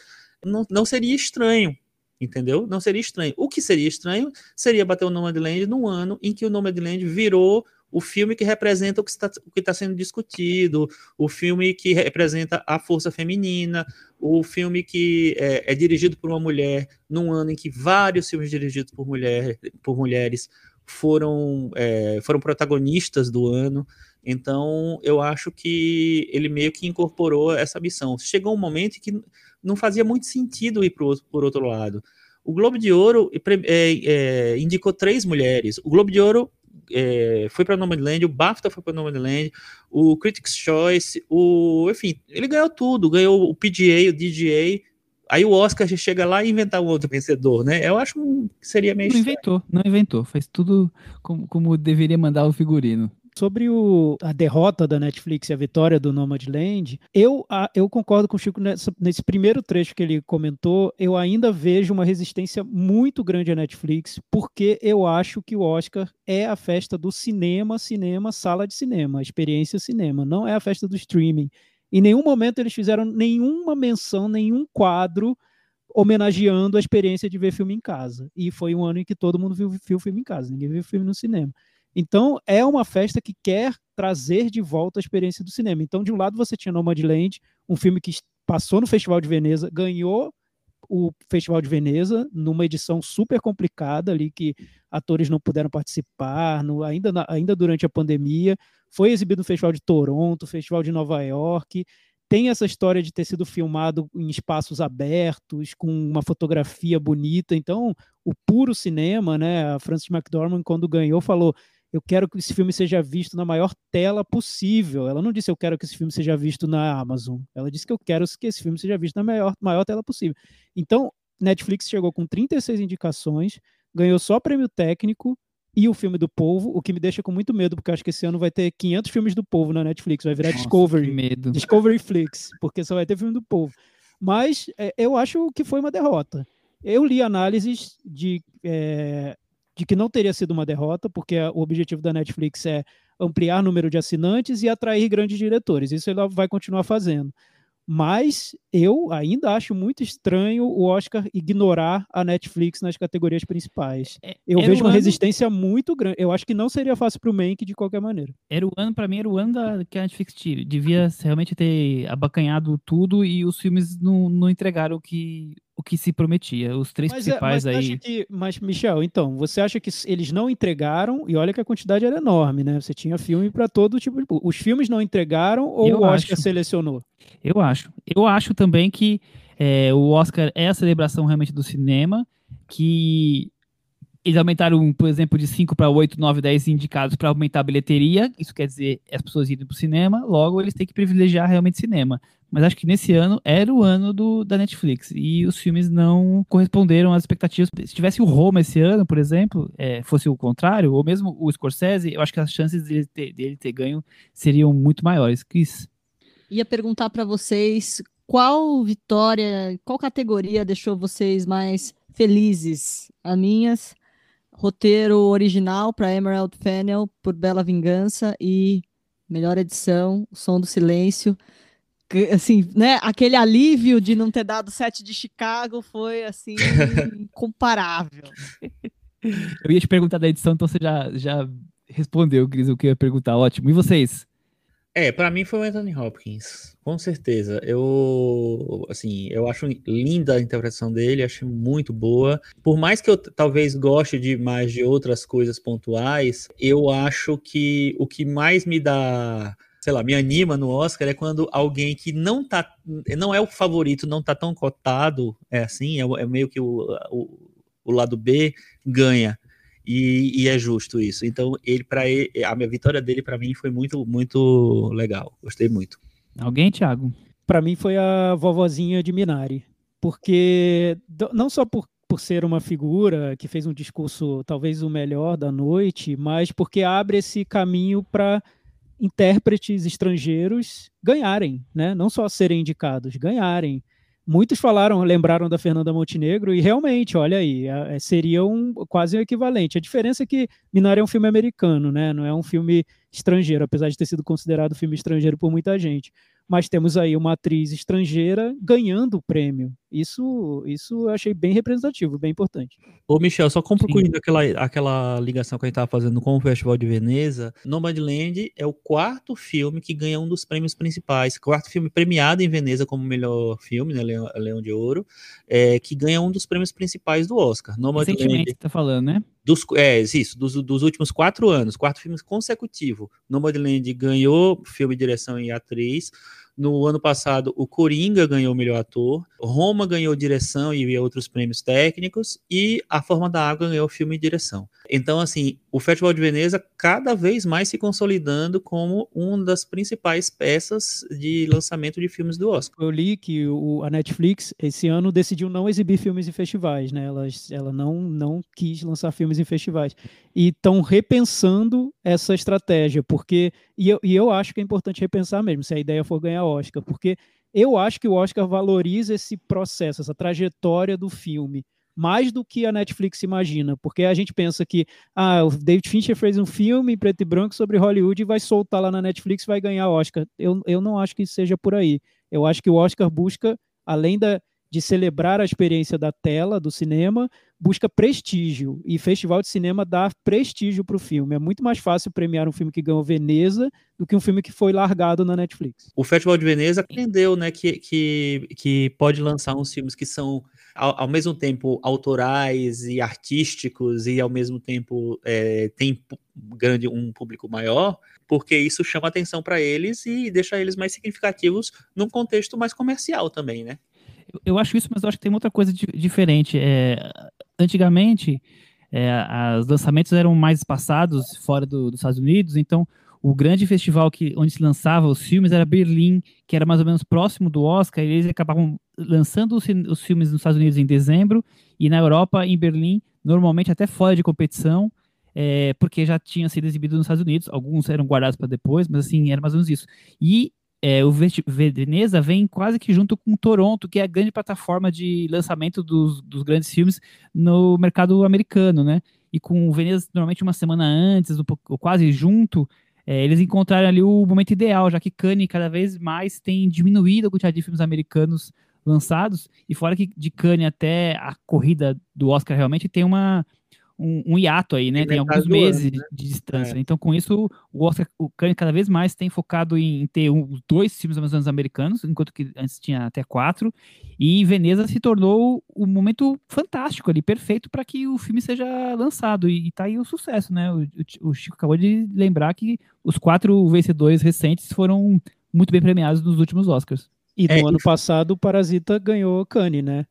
Não, não seria estranho, entendeu? Não seria estranho. O que seria estranho seria bater o Nomadland num ano em que o Nomadland virou o filme que representa o que está, está sendo discutido, o filme que representa a força feminina, o filme que é, é, dirigido por uma mulher num ano em que vários filmes dirigidos por, mulher, por mulheres foram, é, foram protagonistas do ano. Então, eu acho que ele meio que incorporou essa missão. Chegou um momento em que não fazia muito sentido ir pro, por outro lado. O Globo de Ouro é, é, indicou três mulheres. O Globo de Ouro é, foi para Nomadland, o BAFTA foi para Nomadland, o Critics' Choice, o, enfim, ele ganhou tudo, ganhou o PGA, o DGA, aí o Oscar já chega lá e inventar um outro vencedor, né? Eu acho que seria meio Não inventou, não inventou, faz tudo como, como deveria mandar o figurino. Sobre o, a derrota da Netflix e a vitória do Nomadland, eu, a, eu concordo com o Chico nessa, nesse primeiro trecho que ele comentou. Eu ainda vejo uma resistência muito grande à Netflix, porque eu acho que o Oscar é a festa do cinema, cinema, sala de cinema, experiência cinema, não é a festa do streaming. Em nenhum momento eles fizeram nenhuma menção, nenhum quadro homenageando a experiência de ver filme em casa. E foi um ano em que todo mundo viu, viu filme em casa, ninguém viu filme no cinema. Então, é uma festa que quer trazer de volta a experiência do cinema. Então, de um lado, você tinha Nomadland, um filme que passou no Festival de Veneza, ganhou o Festival de Veneza numa edição super complicada ali que atores não puderam participar, no, ainda, na, ainda durante a pandemia. Foi exibido no Festival de Toronto, Festival de Nova York. Tem essa história de ter sido filmado em espaços abertos, com uma fotografia bonita. Então, o puro cinema, né? A Frances McDormand, quando ganhou, falou: eu quero que esse filme seja visto na maior tela possível. Ela não disse eu quero que esse filme seja visto na Amazon. Ela disse que eu quero que esse filme seja visto na maior, maior tela possível. Então, Netflix chegou com 36 indicações, ganhou só prêmio técnico e o filme do povo, o que me deixa com muito medo, porque eu acho que esse ano vai ter 500 filmes do povo na Netflix, vai virar Nossa, Discovery. medo. Discovery Flix, porque só vai ter filme do povo. Mas é, eu acho que foi uma derrota. Eu li análises de é, de que não teria sido uma derrota, porque o objetivo da Netflix é ampliar o número de assinantes e atrair grandes diretores. Isso ela vai continuar fazendo. Mas eu ainda acho muito estranho o Oscar ignorar a Netflix nas categorias principais. É, eu vejo uma ano... resistência muito grande. Eu acho que não seria fácil para o Mank de qualquer maneira. Era o ano, para mim, era o ano da, que a Netflix devia realmente ter abacanhado tudo e os filmes não, não entregaram o que, o que se prometia. Os três mas principais é, mas aí. Que, mas, Michel, então, você acha que eles não entregaram? E olha que a quantidade era enorme, né? Você tinha filme para todo tipo de. Os filmes não entregaram ou eu o Oscar acho. selecionou? Eu acho. Eu acho também que é, o Oscar é a celebração realmente do cinema, que eles aumentaram, por exemplo, de 5 para 8, 9, 10 indicados para aumentar a bilheteria. Isso quer dizer as pessoas irem para o cinema, logo eles têm que privilegiar realmente cinema. Mas acho que nesse ano era o ano do, da Netflix e os filmes não corresponderam às expectativas. Se tivesse o Roma esse ano, por exemplo, é, fosse o contrário, ou mesmo o Scorsese, eu acho que as chances dele ter, dele ter ganho seriam muito maiores. Cris? Ia perguntar para vocês qual vitória, qual categoria deixou vocês mais felizes? A minhas, roteiro original para Emerald Fennel por Bela Vingança e melhor edição, O Som do Silêncio. Que, Assim, né? Aquele alívio de não ter dado sete de Chicago foi assim incomparável. Eu ia te perguntar da edição, então você já, já respondeu, Cris, o que eu ia perguntar. Ótimo. E vocês? É, pra mim foi o Anthony Hopkins, com certeza. Eu, assim, eu acho linda a interpretação dele, acho muito boa. Por mais que eu talvez goste de mais de outras coisas pontuais, eu acho que o que mais me dá, sei lá, me anima no Oscar é quando alguém que não tá, não é o favorito, não tá tão cotado, é assim, é, é meio que o, o, o lado B ganha. E, e é justo isso. Então, ele para a minha vitória dele para mim foi muito muito legal. Gostei muito. Alguém, Thiago? Pra mim foi a vovozinha de Minari, porque não só por, por ser uma figura que fez um discurso talvez o melhor da noite, mas porque abre esse caminho para intérpretes estrangeiros ganharem, né? Não só serem indicados, ganharem. Muitos falaram, lembraram da Fernanda Montenegro e realmente, olha aí, é- é- seria um, quase um equivalente. A diferença é que Minari é um filme americano, né? Não é um filme estrangeiro, apesar de ter sido considerado filme estrangeiro por muita gente mas temos aí uma atriz estrangeira ganhando o prêmio. Isso, isso eu achei bem representativo, bem importante. Ô, Michel, só concluindo aquela, aquela ligação que a gente estava fazendo com o Festival de Veneza, Nomadland é o quarto filme que ganha um dos prêmios principais, quarto filme premiado em Veneza como melhor filme, né, Leão, Leão de Ouro, é, que ganha um dos prêmios principais do Oscar. Recentemente, Nomadland, você tá falando, né? Dos, é, isso, dos, dos últimos quatro anos, quatro filmes consecutivos. Nomadland ganhou filme, direção e atriz. No ano passado, o Coringa ganhou o melhor ator, Roma ganhou direção e outros prêmios técnicos, e A Forma da Água ganhou filme e direção. Então, assim, o Festival de Veneza cada vez mais se consolidando como uma das principais peças de lançamento de filmes do Oscar. Eu li que o, a Netflix esse ano decidiu não exibir filmes em festivais, né? Ela, ela não, não quis lançar filmes em festivais. E estão repensando essa estratégia, porque. E eu, e eu acho que é importante repensar mesmo, se a ideia for ganhar Oscar, porque eu acho que o Oscar valoriza esse processo, essa trajetória do filme. Mais do que a Netflix imagina, porque a gente pensa que ah, o David Fincher fez um filme em preto e branco sobre Hollywood e vai soltar lá na Netflix vai ganhar Oscar. Eu, eu não acho que seja por aí. Eu acho que o Oscar busca, além da, de celebrar a experiência da tela, do cinema, busca prestígio. E festival de cinema dá prestígio para o filme. É muito mais fácil premiar um filme que ganhou Veneza do que um filme que foi largado na Netflix. O Festival de Veneza aprendeu né, que, que, que pode lançar uns filmes que são, ao, ao mesmo tempo, autorais e artísticos, e ao mesmo tempo é, tem grande, um público maior, porque isso chama atenção para eles e deixa eles mais significativos num contexto mais comercial também, né? Eu, eu acho isso, mas eu acho que tem outra coisa di diferente. É, antigamente, é, os lançamentos eram mais espaçados fora do, dos Estados Unidos, então o grande festival que, onde se lançava os filmes era Berlim, que era mais ou menos próximo do Oscar, e eles acabavam lançando os, os filmes nos Estados Unidos em dezembro, e na Europa, em Berlim, normalmente até fora de competição, é, porque já tinha sido exibido nos Estados Unidos, alguns eram guardados para depois, mas assim, era mais ou menos isso. E é, o Veneza vem quase que junto com Toronto, que é a grande plataforma de lançamento dos, dos grandes filmes no mercado americano, né? E com o Veneza normalmente uma semana antes, pouco, quase junto, é, eles encontraram ali o momento ideal, já que Cannes cada vez mais tem diminuído a quantidade de filmes americanos lançados, e fora que de Cannes até a corrida do Oscar realmente tem uma um, um, hiato aí, né? Tem, tem alguns meses ano, né? de distância. É. Então, com isso, o Oscar, o Cannes cada vez mais tem focado em ter um, dois filmes menos americanos, enquanto que antes tinha até quatro. E Veneza se tornou um momento fantástico ali, perfeito para que o filme seja lançado. E, e tá aí o sucesso, né? O, o, o Chico acabou de lembrar que os quatro vencedores recentes foram muito bem premiados nos últimos Oscars. E no é, ano passado o Parasita ganhou Cannes, né?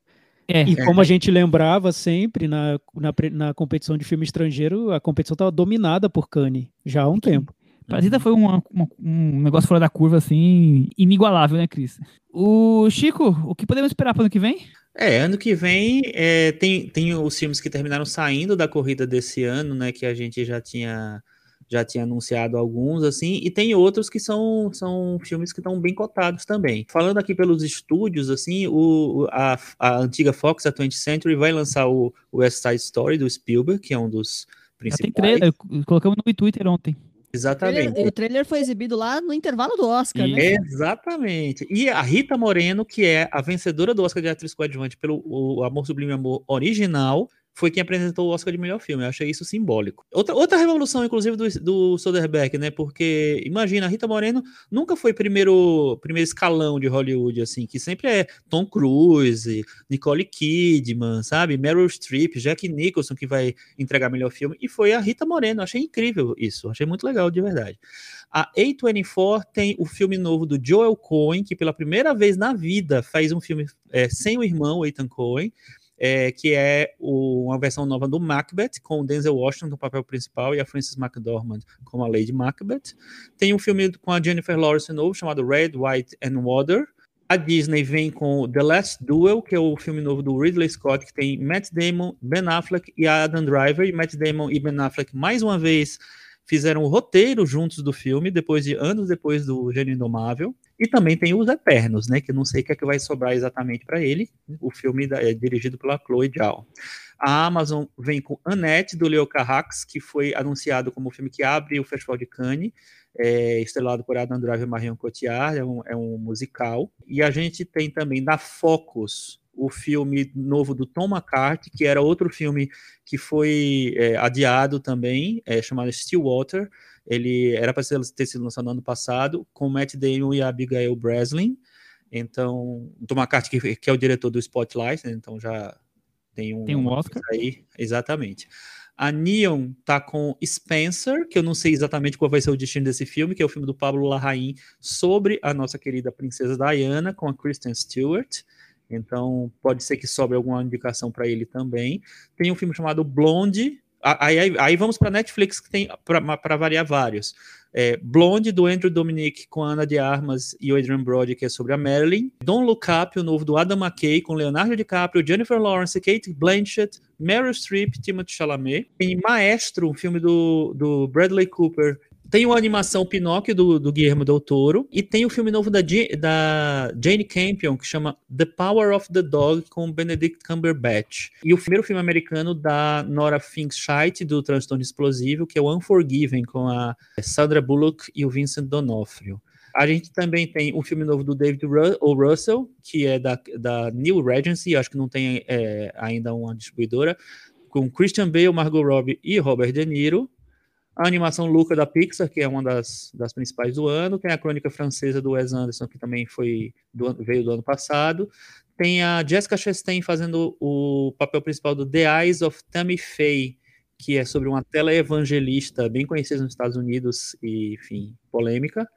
É, e como a gente lembrava sempre na, na, na competição de filme estrangeiro, a competição estava dominada por Cannes já há um tempo. Parasita foi uma, uma, um negócio fora da curva, assim, inigualável, né, Cris? O Chico, o que podemos esperar para o ano que vem? É, ano que vem é, tem, tem os filmes que terminaram saindo da corrida desse ano, né, que a gente já tinha já tinha anunciado alguns, assim, e tem outros que são, são filmes que estão bem cotados também. Falando aqui pelos estúdios, assim, o, a, a antiga Fox, a 20th Century, vai lançar o, o West Side Story do Spielberg, que é um dos principais. Já tem trailer, colocamos no Twitter ontem. Exatamente. O trailer, o trailer, foi exibido lá no intervalo do Oscar, né? Exatamente. E a Rita Moreno, que é a vencedora do Oscar de atriz coadjuvante pelo o Amor Sublime Amor original, foi quem apresentou o Oscar de melhor filme. Eu achei isso simbólico. Outra, outra revolução, inclusive, do, do Soderbergh, né? Porque, imagina, a Rita Moreno nunca foi primeiro, primeiro escalão de Hollywood, assim, que sempre é Tom Cruise, Nicole Kidman, sabe? Meryl Streep, Jack Nicholson, que vai entregar melhor filme. E foi a Rita Moreno. Eu achei incrível isso. Achei muito legal, de verdade. A A24 tem o filme novo do Joel Cohen, que pela primeira vez na vida faz um filme é, sem o irmão, Ethan Cohen é, que é o, uma versão nova do Macbeth, com Denzel Washington no papel principal e a Frances McDormand como a Lady Macbeth. Tem um filme com a Jennifer Lawrence novo, chamado Red, White and Water. A Disney vem com The Last Duel, que é o filme novo do Ridley Scott, que tem Matt Damon, Ben Affleck e Adam Driver. E Matt Damon e Ben Affleck, mais uma vez, fizeram o roteiro juntos do filme, depois de anos depois do Gênio Indomável. E também tem os Eternos, né? Que não sei o que é que vai sobrar exatamente para ele. O filme é dirigido pela Chloe Zhao. A Amazon vem com Annette, do Leo Carrax, que foi anunciado como o filme que abre o Festival de Cannes, é, estrelado por Adam Driver e Marion Cotillard, é um, é um musical. E a gente tem também da Focus, o filme novo do Tom McCarthy, que era outro filme que foi é, adiado também, é, chamado Stillwater. Ele era para ter sido lançado no ano passado, com Matt Damon e a Abigail Breslin. Então, o Tom McCarthy, que, que, é o diretor do Spotlight, né, então já tem um, tem um Oscar aí, exatamente. A Neon tá com Spencer, que eu não sei exatamente qual vai ser o destino desse filme, que é o filme do Pablo Larraín sobre a nossa querida princesa Diana, com a Kristen Stewart. Então, pode ser que sobre alguma indicação para ele também. Tem um filme chamado Blonde. Aí, aí, aí vamos para Netflix, que tem para variar vários. É, Blonde, do Andrew Dominic, com a Ana de Armas e o Adrian Brody, que é sobre a Marilyn. Don't Look Up, o novo do Adam McKay, com Leonardo DiCaprio, Jennifer Lawrence, Kate Blanchett, Meryl Streep, Timothée Chalamet. Tem Maestro, um filme do, do Bradley Cooper, tem uma animação Pinóquio do, do Guilherme Del Toro e tem o filme novo da, da Jane Campion que chama The Power of the Dog com Benedict Cumberbatch. E o primeiro filme americano da Nora Finchite do Transtorno Explosivo, que é o Unforgiven com a Sandra Bullock e o Vincent D'Onofrio. A gente também tem um filme novo do David o. Russell, que é da, da New Regency, acho que não tem é, ainda uma distribuidora, com Christian Bale, Margot Robbie e Robert De Niro a animação Luca da Pixar, que é uma das, das principais do ano, tem a crônica francesa do Wes Anderson, que também foi do, veio do ano passado, tem a Jessica Chastain fazendo o papel principal do The Eyes of Tammy Faye, que é sobre uma televangelista bem conhecida nos Estados Unidos e, enfim, polêmica.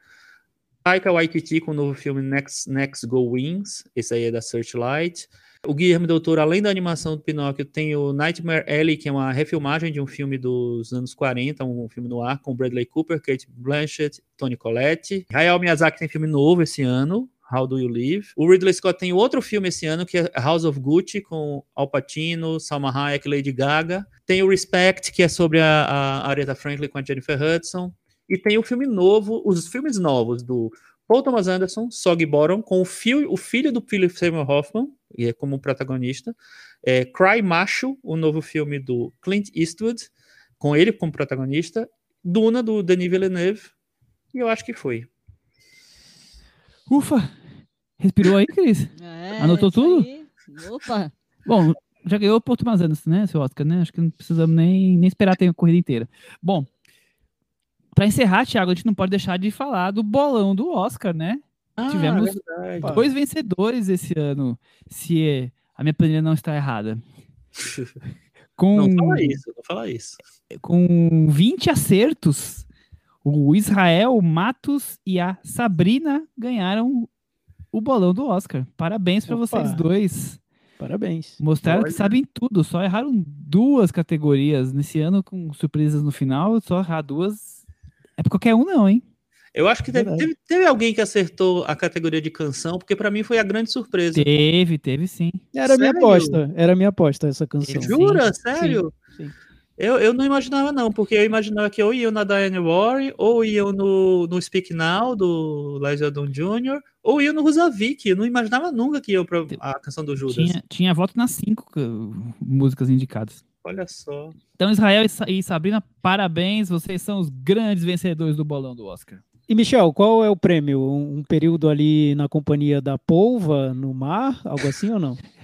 Taika Waititi com o novo filme Next, Next Go Wings, esse aí é da Searchlight. O Guilherme Doutor, além da animação do Pinóquio, tem o Nightmare Alley, que é uma refilmagem de um filme dos anos 40, um filme no ar, com Bradley Cooper, Kate Blanchett, Tony Collette. Hayao Miyazaki tem filme novo esse ano, How Do You Live? O Ridley Scott tem outro filme esse ano, que é House of Gucci, com Al Pacino, Salma Hayek Lady Gaga. Tem o Respect, que é sobre a, a Aretha Franklin com a Jennifer Hudson. E tem o filme novo, os filmes novos do Paul Thomas Anderson, Sog Bottom, com o, fio, o filho do Philip Seymour Hoffman, e é como protagonista. É, Cry Macho, o novo filme do Clint Eastwood, com ele como protagonista. Duna, do Denis Villeneuve. E eu acho que foi. Ufa! Respirou aí, Cris? É, Anotou tudo? Aí. Opa! Bom, já ganhou o Paul Thomas Anderson, né, seu Oscar, né? Acho que não precisamos nem, nem esperar ter a corrida inteira. Bom, para encerrar, Thiago, a gente não pode deixar de falar do bolão do Oscar, né? Ah, Tivemos verdade. dois vencedores esse ano, se a minha planilha não está errada. Com, não fala isso, não fala isso. Com 20 acertos, o Israel Matos e a Sabrina ganharam o bolão do Oscar. Parabéns para vocês dois. Parabéns. Mostraram que sabem tudo, só erraram duas categorias nesse ano com surpresas no final, só errar duas é pra qualquer um, não, hein? Eu acho que teve, teve, teve, alguém que acertou a categoria de canção, porque para mim foi a grande surpresa. Teve, teve sim. Era Sério? minha aposta, era minha aposta essa canção. Jura? Sim, Sério? Sim, sim. Eu, eu não imaginava, não, porque eu imaginava que ou iam na Diane Warren, ou iam no, no Speak Now, do Liza Dunn Jr., ou iam no Rosavik. Eu não imaginava nunca que iam pra a canção do Judas. Tinha, tinha voto nas cinco músicas indicadas. Olha só. Então, Israel e Sabrina, parabéns. Vocês são os grandes vencedores do bolão do Oscar. E, Michel, qual é o prêmio? Um, um período ali na companhia da polva, no mar, algo assim ou não?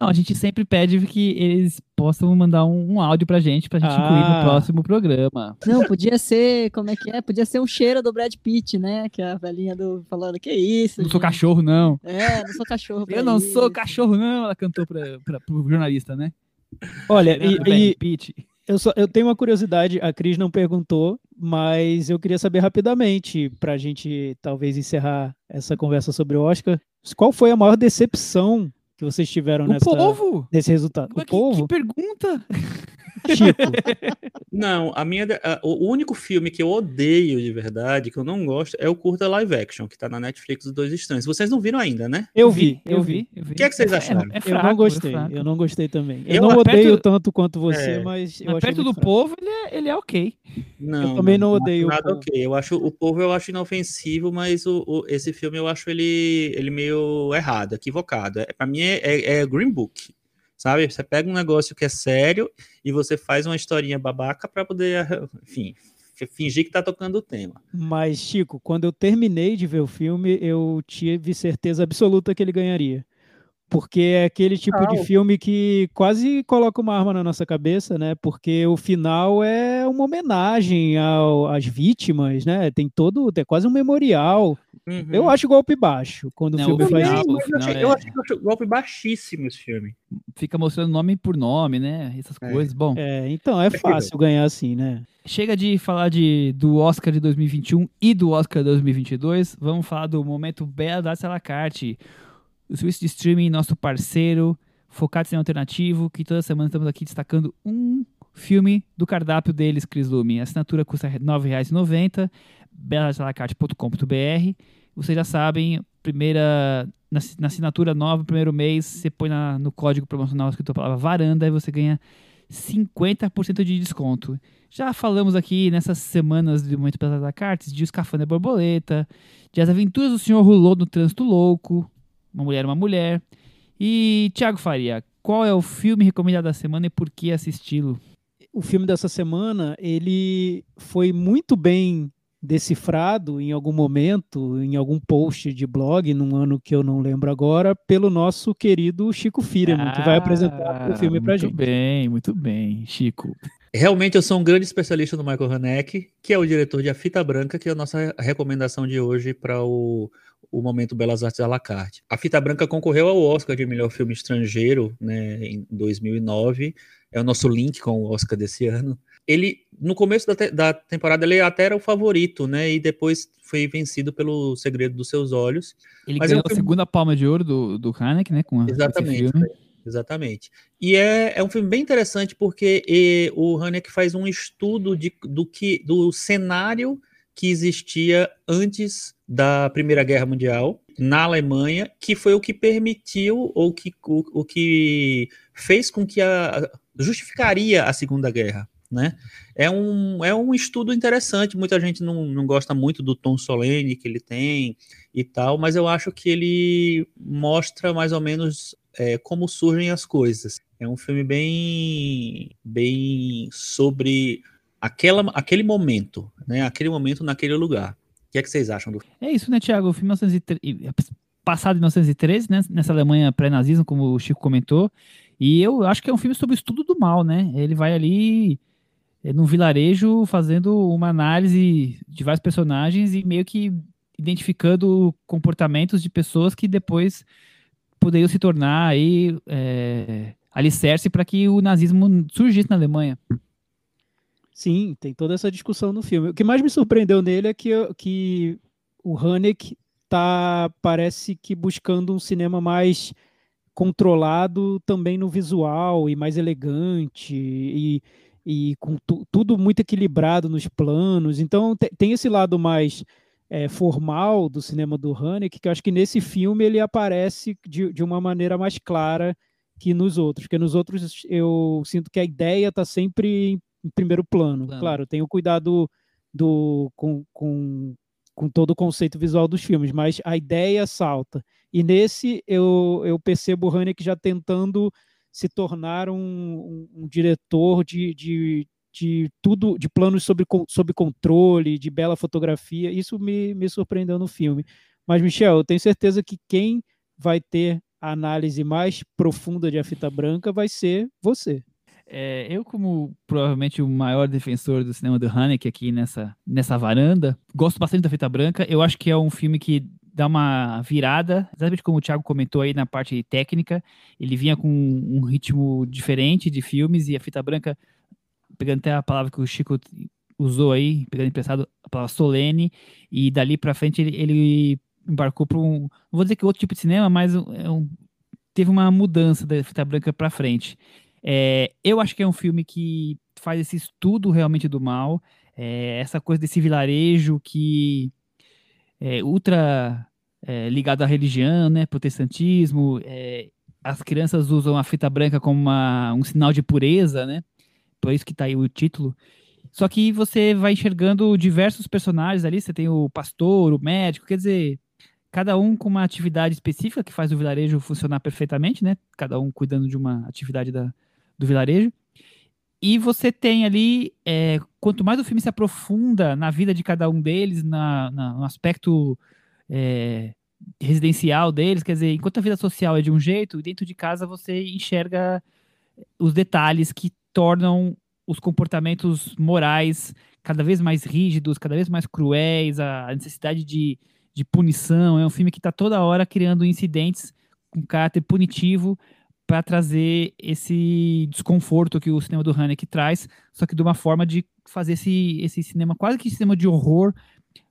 Não, a gente sempre pede que eles possam mandar um, um áudio pra gente, pra gente ah. incluir no ah. próximo programa. Não, podia ser, como é que é? Podia ser um cheiro do Brad Pitt, né? Que é a velhinha do falando, que isso? Não gente? sou cachorro, não. É, não sou cachorro. Eu não isso. sou cachorro, não, ela cantou pra, pra, pro jornalista, né? Olha, e, e eu, só, eu tenho uma curiosidade, a Cris não perguntou, mas eu queria saber rapidamente, para a gente talvez encerrar essa conversa sobre o Oscar, qual foi a maior decepção que vocês tiveram o nessa, povo? nesse resultado? o que, povo? Que pergunta! Chico. Não, a minha, a, o único filme que eu odeio de verdade, que eu não gosto, é o curta live action, que tá na Netflix dos Dois Estranhos. Vocês não viram ainda, né? Eu vi, eu vi. O que é que vocês é, acharam? É, é fraco, eu não gostei, eu não gostei também. Eu, eu não odeio perto, tanto quanto você, é, mas eu mas perto do fraco. povo, ele é, ele é ok. Não, eu também não, não odeio nada ok. Eu acho o povo eu acho inofensivo, mas o, o, esse filme eu acho ele, ele meio errado, equivocado. É, para mim é, é, é Green Book sabe? Você pega um negócio que é sério e você faz uma historinha babaca para poder, enfim, fingir que tá tocando o tema. Mas, Chico, quando eu terminei de ver o filme, eu tive certeza absoluta que ele ganharia porque é aquele tipo de filme que quase coloca uma arma na nossa cabeça, né? Porque o final é uma homenagem ao, às vítimas, né? Tem todo, é quase um memorial. Uhum. Eu acho golpe baixo quando Não, o filme o faz isso. Eu, achei, é... eu acho golpe baixíssimo esse filme. Fica mostrando nome por nome, né? Essas é. coisas. Bom. É, então é fácil ganhar assim, né? Chega de falar de, do Oscar de 2021 e do Oscar de 2022. Vamos falar do momento Bela da Salacarte o serviço de streaming, nosso parceiro, focado em alternativo, que toda semana estamos aqui destacando um filme do cardápio deles, Cris Lume. A assinatura custa R$ 9,90, belasalacarte.com.br. Vocês já sabem, primeira na, na, assinatura nova, primeiro mês, você põe na, no código promocional escrito a palavra varanda e você ganha 50% de desconto. Já falamos aqui nessas semanas do Momento Pelas Cartas de Os Café Borboleta, de As Aventuras do Senhor Rulou no Trânsito Louco, uma Mulher Uma Mulher. E, Thiago Faria, qual é o filme recomendado da semana e por que assisti-lo? O filme dessa semana, ele foi muito bem decifrado em algum momento, em algum post de blog, num ano que eu não lembro agora, pelo nosso querido Chico Firman, ah, que vai apresentar o filme pra gente. Muito bem, muito bem, Chico. Realmente eu sou um grande especialista no Michael Haneke, que é o diretor de A Fita Branca, que é a nossa recomendação de hoje para o o momento Belas Artes à la carte. A Fita Branca concorreu ao Oscar de melhor filme estrangeiro, né, em 2009. É o nosso link com o Oscar desse ano. Ele, no começo da, te da temporada, ele até era o favorito, né, e depois foi vencido pelo Segredo dos Seus Olhos. Ele Mas ganhou é um filme... a segunda palma de ouro do, do Haneke, né, com Exatamente. Exatamente. E é, é um filme bem interessante porque e, o Haneke faz um estudo de, do, que, do cenário que existia antes da Primeira Guerra Mundial na Alemanha, que foi o que permitiu ou que, o, o que fez com que a justificaria a Segunda Guerra. Né? É, um, é um estudo interessante. Muita gente não, não gosta muito do tom solene que ele tem e tal, mas eu acho que ele mostra mais ou menos é, como surgem as coisas. É um filme bem, bem sobre aquela, aquele momento, né? Aquele momento naquele lugar. O que é que vocês acham do É isso, né, Tiago? O filme 1913, passado em 1913, né? Nessa Alemanha pré-nazismo, como o Chico comentou. E eu acho que é um filme sobre o estudo do mal, né? Ele vai ali é, num vilarejo fazendo uma análise de vários personagens e meio que identificando comportamentos de pessoas que depois poderiam se tornar aí é, alicerce para que o nazismo surgisse na Alemanha. Sim, tem toda essa discussão no filme. O que mais me surpreendeu nele é que, que o Haneke tá, parece que buscando um cinema mais controlado também no visual e mais elegante e, e com tu, tudo muito equilibrado nos planos. Então te, tem esse lado mais é, formal do cinema do Haneke que eu acho que nesse filme ele aparece de, de uma maneira mais clara que nos outros, porque nos outros eu sinto que a ideia está sempre em primeiro plano. Plano. Claro, tem o cuidado do, com, com, com todo o conceito visual dos filmes, mas a ideia salta. E nesse eu, eu percebo o Haneke já tentando se tornar um, um, um diretor de, de, de tudo, de planos sob, con- sob controle, de bela fotografia. Isso me, me surpreendeu no filme. Mas, Michel, eu tenho certeza que quem vai ter a análise mais profunda de A Fita Branca vai ser você. É, eu, como provavelmente o maior defensor do cinema do Haneke aqui nessa, nessa varanda, gosto bastante da Fita Branca. Eu acho que é um filme que dá uma virada, exatamente como o Thiago comentou aí na parte técnica. Ele vinha com um ritmo diferente de filmes e a Fita Branca, pegando até a palavra que o Chico usou aí, pegando emprestado a palavra solene, e dali pra frente ele, ele embarcou para um, vou dizer que outro tipo de cinema, mas um- é teve uma mudança da Fita Branca pra frente. É, eu acho que é um filme que faz esse estudo realmente do mal, é, essa coisa desse vilarejo que é ultra é, ligado à religião, né, protestantismo. é, as crianças usam a fita branca como uma- um sinal de pureza, né? Por isso que tá aí o título. Só que você vai enxergando diversos personagens ali. Você tem o pastor, o médico, quer dizer, cada um com uma atividade específica que faz o vilarejo funcionar perfeitamente, né? Cada um cuidando de uma atividade da, do vilarejo. E você tem ali, é, quanto mais o filme se aprofunda na vida de cada um deles, na, na- no aspecto é, residencial deles, quer dizer, enquanto a vida social é de um jeito, dentro de casa você enxerga os detalhes que tornam os comportamentos morais cada vez mais rígidos, cada vez mais cruéis, a necessidade de, de punição. É um filme que está toda hora criando incidentes com caráter punitivo para trazer esse desconforto que o cinema do Haneke traz, só que de uma forma de fazer esse, esse cinema quase que cinema de horror,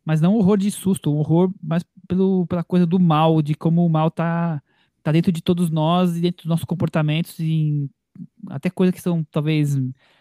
mas não horror de susto, horror mais pelo, pela coisa do mal, de como o mal tá, tá dentro de todos nós e dentro dos nossos comportamentos, e até coisas que são talvez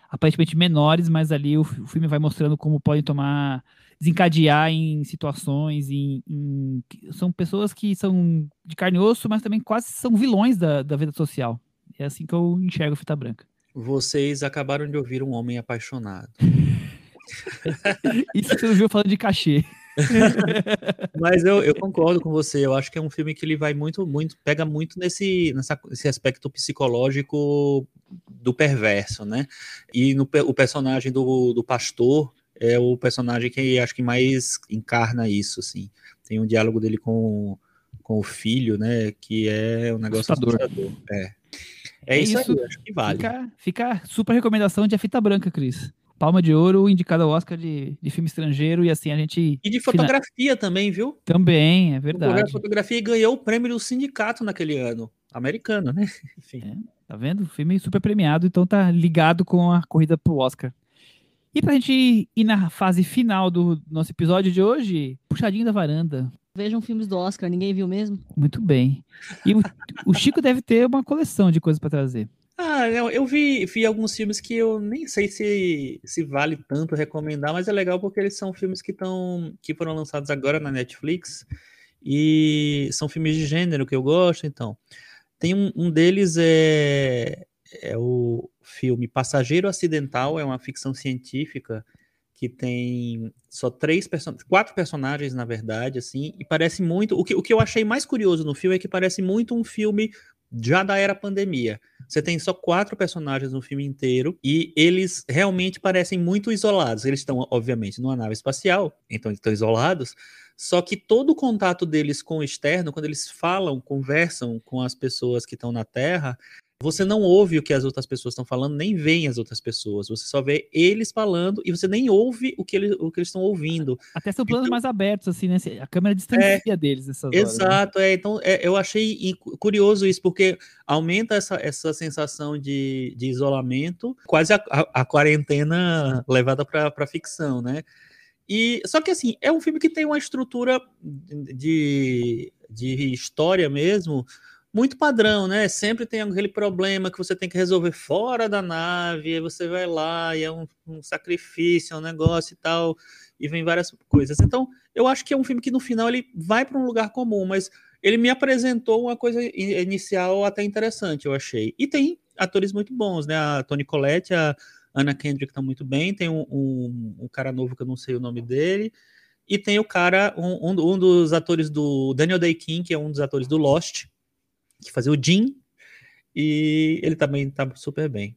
aparentemente menores, mas ali o, o filme vai mostrando como podem tomar, desencadear em situações, em, em- que são pessoas que são de carne e osso, mas também quase são vilões da, da vida social. É assim que eu enxergo Fita Branca. Vocês acabaram de ouvir um homem apaixonado. Isso você não viu falando de cachê. Mas eu, eu concordo com você. Eu acho que é um filme que ele vai muito, muito, pega muito nesse, nessa, nesse aspecto psicológico do perverso, né? E no, o personagem do, do pastor é o personagem que acho que mais encarna isso, assim. Tem um diálogo dele com, com o filho, né? Que é um negócio Assustador. assustador. É. É, É isso, isso. aí, acho que vale. Fica, fica super recomendação de A Fita Branca, Cris. Palma de Ouro, indicado ao Oscar de, de filme estrangeiro, e assim a gente E de fotografia também, viu? também, é verdade. a fotografia ganhou o prêmio do sindicato naquele ano. Americano, né? Enfim. É. Tá vendo? Filme super premiado, então tá ligado com a corrida pro Oscar. E pra gente ir na fase final do nosso episódio de hoje, puxadinho da varanda. Vejam filmes do Oscar, ninguém viu mesmo? Muito bem. E o, o Chico deve ter uma coleção de coisas pra trazer. Ah, eu, eu vi, vi alguns filmes que eu nem sei se, se vale tanto recomendar, mas é legal porque eles são filmes que estão que foram lançados agora na Netflix e são filmes de gênero que eu gosto, então. Tem um, um deles é, é o filme Passageiro Acidental, é uma ficção científica que tem só três person quatro personagens, na verdade, assim, e parece muito. O que, o que eu achei mais curioso no filme é que parece muito um filme já da era pandemia. Você tem só quatro personagens no filme inteiro e eles realmente parecem muito isolados. Eles estão, obviamente, numa nave espacial, então estão isolados. Só que todo o contato deles com o externo, quando eles falam, conversam com as pessoas que estão na Terra, você não ouve o que as outras pessoas estão falando, nem vê as outras pessoas. Você só vê eles falando e você nem ouve o que, eles, o que eles estão ouvindo. Até são planos Então- mais abertos, assim, né? A câmera distancia deles nessas horas. né? Exato, é. Então, é, eu achei curioso isso, porque aumenta essa, essa sensação de, de isolamento, quase a, a, a quarentena levada para a ficção, né? E, só que, assim, é um filme que tem uma estrutura de, de história mesmo muito padrão, né? Sempre tem aquele problema que você tem que resolver fora da nave, aí você vai lá e é um, um sacrifício, é um negócio e tal, e vem várias coisas. Então, eu acho que é um filme que no final ele vai para um lugar comum, mas ele me apresentou uma coisa inicial até interessante, eu achei. E tem atores muito bons, né? A Toni Collette, a Anna Kendrick tá muito bem, tem um, um, um cara novo que eu não sei o nome dele, e tem o cara, um, um, dos atores do Daniel Day-Kim, que é um dos atores do Lost, que fazia o Jim, e ele também tá super bem.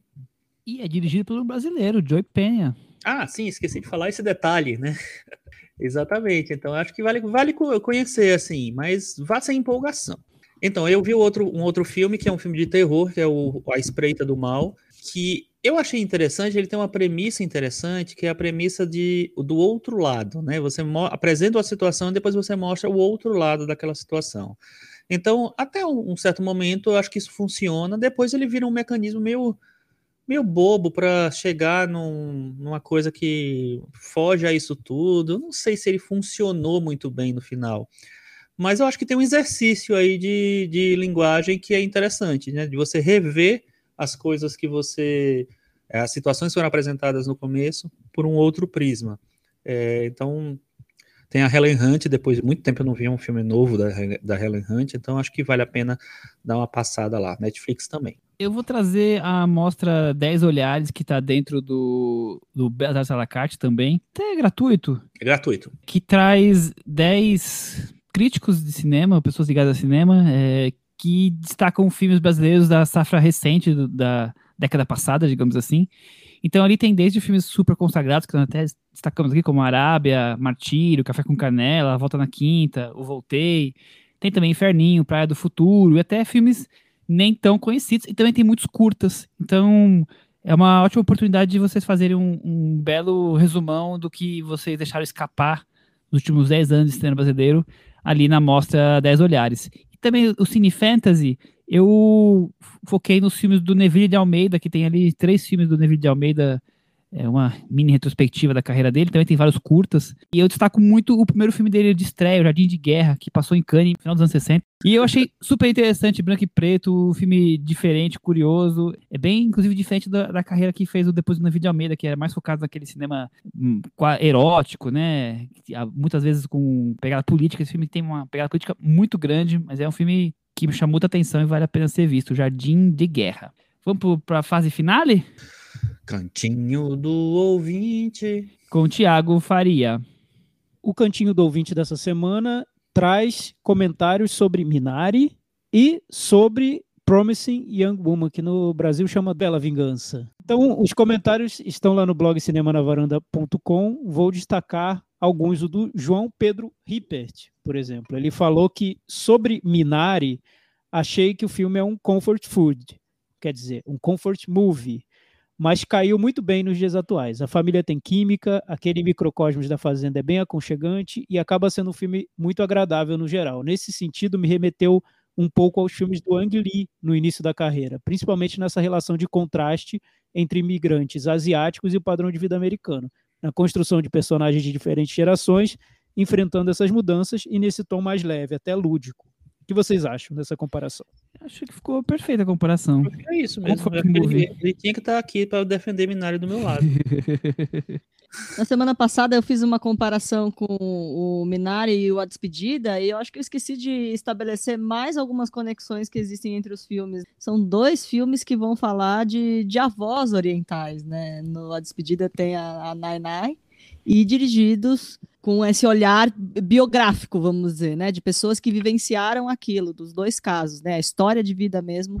E é dirigido um brasileiro, Joey Penha. Ah, sim, esqueci de falar esse detalhe, né? Exatamente. Então, acho que vale, vale conhecer, assim, mas vá sem empolgação. Então, eu vi outro, um outro filme, que é um filme de terror, que é o A Espreita do Mal, que eu achei interessante, ele tem uma premissa interessante, que é a premissa de, do outro lado, né? Você apresenta a situação e depois você mostra o outro lado daquela situação. Então, até um certo momento, eu acho que isso funciona, depois ele vira um mecanismo meio meio bobo para chegar num, numa coisa que foge a isso tudo. Não sei se ele funcionou muito bem no final. Mas eu acho que tem um exercício aí de, de linguagem que é interessante, né? De você rever as coisas que você. É, as situações que foram apresentadas no começo por um outro prisma. É, então, tem a Helen Hunt, depois de muito tempo eu não vi um filme novo da, da Helen Hunt, então acho que vale a pena dar uma passada lá. Netflix também. Eu vou trazer a mostra 10 Olhares, que está dentro do, do Belas Alacarte também. Até é gratuito. É gratuito. Que traz 10 críticos de cinema, pessoas ligadas a cinema, é, que destacam filmes brasileiros da safra recente, do, da década passada, digamos assim. Então ali tem desde filmes super consagrados, que nós até destacamos aqui, como Arábia, Martírio, Café com Canela, Volta na Quinta, O Voltei. Tem também Inferninho, Praia do Futuro, e até filmes nem tão conhecidos. E também tem muitos curtas. Então, é uma ótima oportunidade de vocês fazerem um, um belo resumão do que vocês deixaram escapar nos últimos 10 anos de cinema brasileiro ali na mostra 10 Olhares. E também o Cine Fantasy, eu foquei nos filmes do Neville de Almeida, que tem ali três filmes do Neville de Almeida é uma mini retrospectiva da carreira dele, também tem vários curtas. E eu destaco muito o primeiro filme dele de estreia, O Jardim de Guerra, que passou em Cannes no final dos anos 60. E eu achei super interessante, branco e preto, um filme diferente, curioso. É bem, inclusive, diferente da, da carreira que fez o depois do Navid Almeida, que era mais focado naquele cinema hum, erótico, né? Muitas vezes com pegada política. Esse filme tem uma pegada política muito grande, mas é um filme que me chamou muita atenção e vale a pena ser visto. O Jardim de Guerra. Vamos para a fase finale? Cantinho do ouvinte. Com Tiago Faria. O cantinho do ouvinte dessa semana traz comentários sobre Minari e sobre Promising Young Woman, que no Brasil chama Bela Vingança. Então, os comentários estão lá no blog cinemanavaranda.com. Vou destacar alguns. O do João Pedro Rippert, por exemplo. Ele falou que sobre Minari, achei que o filme é um comfort food, quer dizer, um comfort movie mas caiu muito bem nos dias atuais. A família tem química, aquele microcosmos da Fazenda é bem aconchegante e acaba sendo um filme muito agradável no geral. Nesse sentido, me remeteu um pouco aos filmes do Ang Lee no início da carreira, principalmente nessa relação de contraste entre imigrantes asiáticos e o padrão de vida americano, na construção de personagens de diferentes gerações, enfrentando essas mudanças e nesse tom mais leve, até lúdico que vocês acham dessa comparação? Acho que ficou perfeita a comparação. É isso mesmo. É ele, ele, tinha que estar aqui para defender Minário do meu lado. Na semana passada eu fiz uma comparação com o Minari e o A Despedida, e eu acho que eu esqueci de estabelecer mais algumas conexões que existem entre os filmes. São dois filmes que vão falar de, de avós orientais, né? No A Despedida tem a, a Nai Nai, e dirigidos com esse olhar biográfico, vamos dizer, né, de pessoas que vivenciaram aquilo, dos dois casos, né, a história de vida mesmo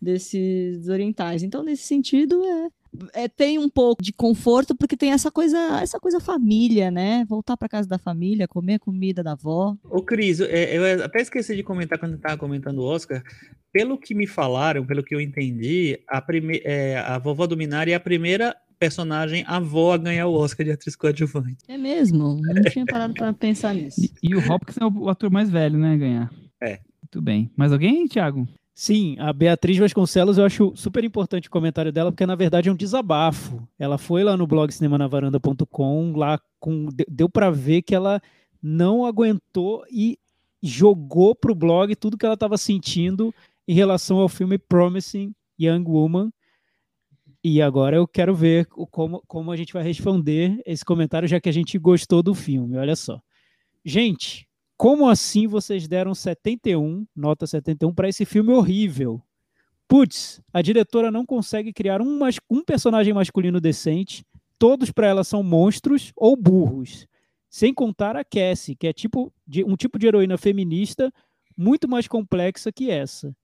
desses orientais. Então, nesse sentido, é, é tem um pouco de conforto porque tem essa coisa, essa coisa família, né, voltar para casa da família, comer a comida da avó. Ô, Cris, é, eu até esqueci de comentar quando estava comentando o Oscar. Pelo que me falaram, pelo que eu entendi, a, prime... É, a vovó do Minari é a primeira personagem avó a ganhar o Oscar de atriz coadjuvante. É mesmo? Não tinha parado pra pensar nisso. E, e, o Hopkins é o ator mais velho, né, ganhar. É. Muito bem. Mais alguém, Thiago? Sim, a Beatriz Vasconcelos, eu acho super importante o comentário dela, porque na verdade é um desabafo. Ela foi lá no blog cinemanavaranda.com, lá com, deu para ver que ela não aguentou e jogou pro blog tudo que ela estava sentindo em relação ao filme Promising Young Woman, e agora eu quero ver como, como a gente vai responder esse comentário, já que a gente gostou do filme. Olha só. Gente, como assim vocês deram 71, nota 71, para esse filme horrível? Putz, a diretora não consegue criar um, um personagem masculino decente. Todos para ela são monstros ou burros. Sem contar a Cassie, que é tipo de, um tipo de heroína feminista muito mais complexa que essa.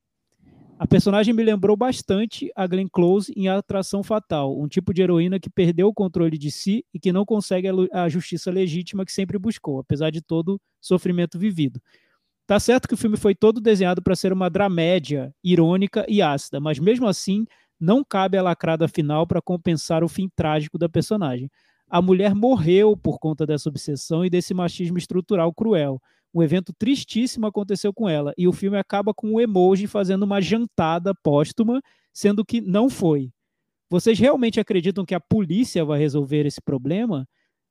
A personagem me lembrou bastante a Glenn Close em Atração Fatal, um tipo de heroína que perdeu o controle de si e que não consegue a justiça legítima que sempre buscou, apesar de todo sofrimento vivido. Tá certo que o filme foi todo desenhado para ser uma dramédia irônica e ácida, mas mesmo assim não cabe a lacrada final para compensar o fim trágico da personagem. A mulher morreu por conta dessa obsessão e desse machismo estrutural cruel um evento tristíssimo aconteceu com ela. E o filme acaba com o emoji fazendo uma jantada póstuma, sendo que não foi. Vocês realmente acreditam que a polícia vai resolver esse problema?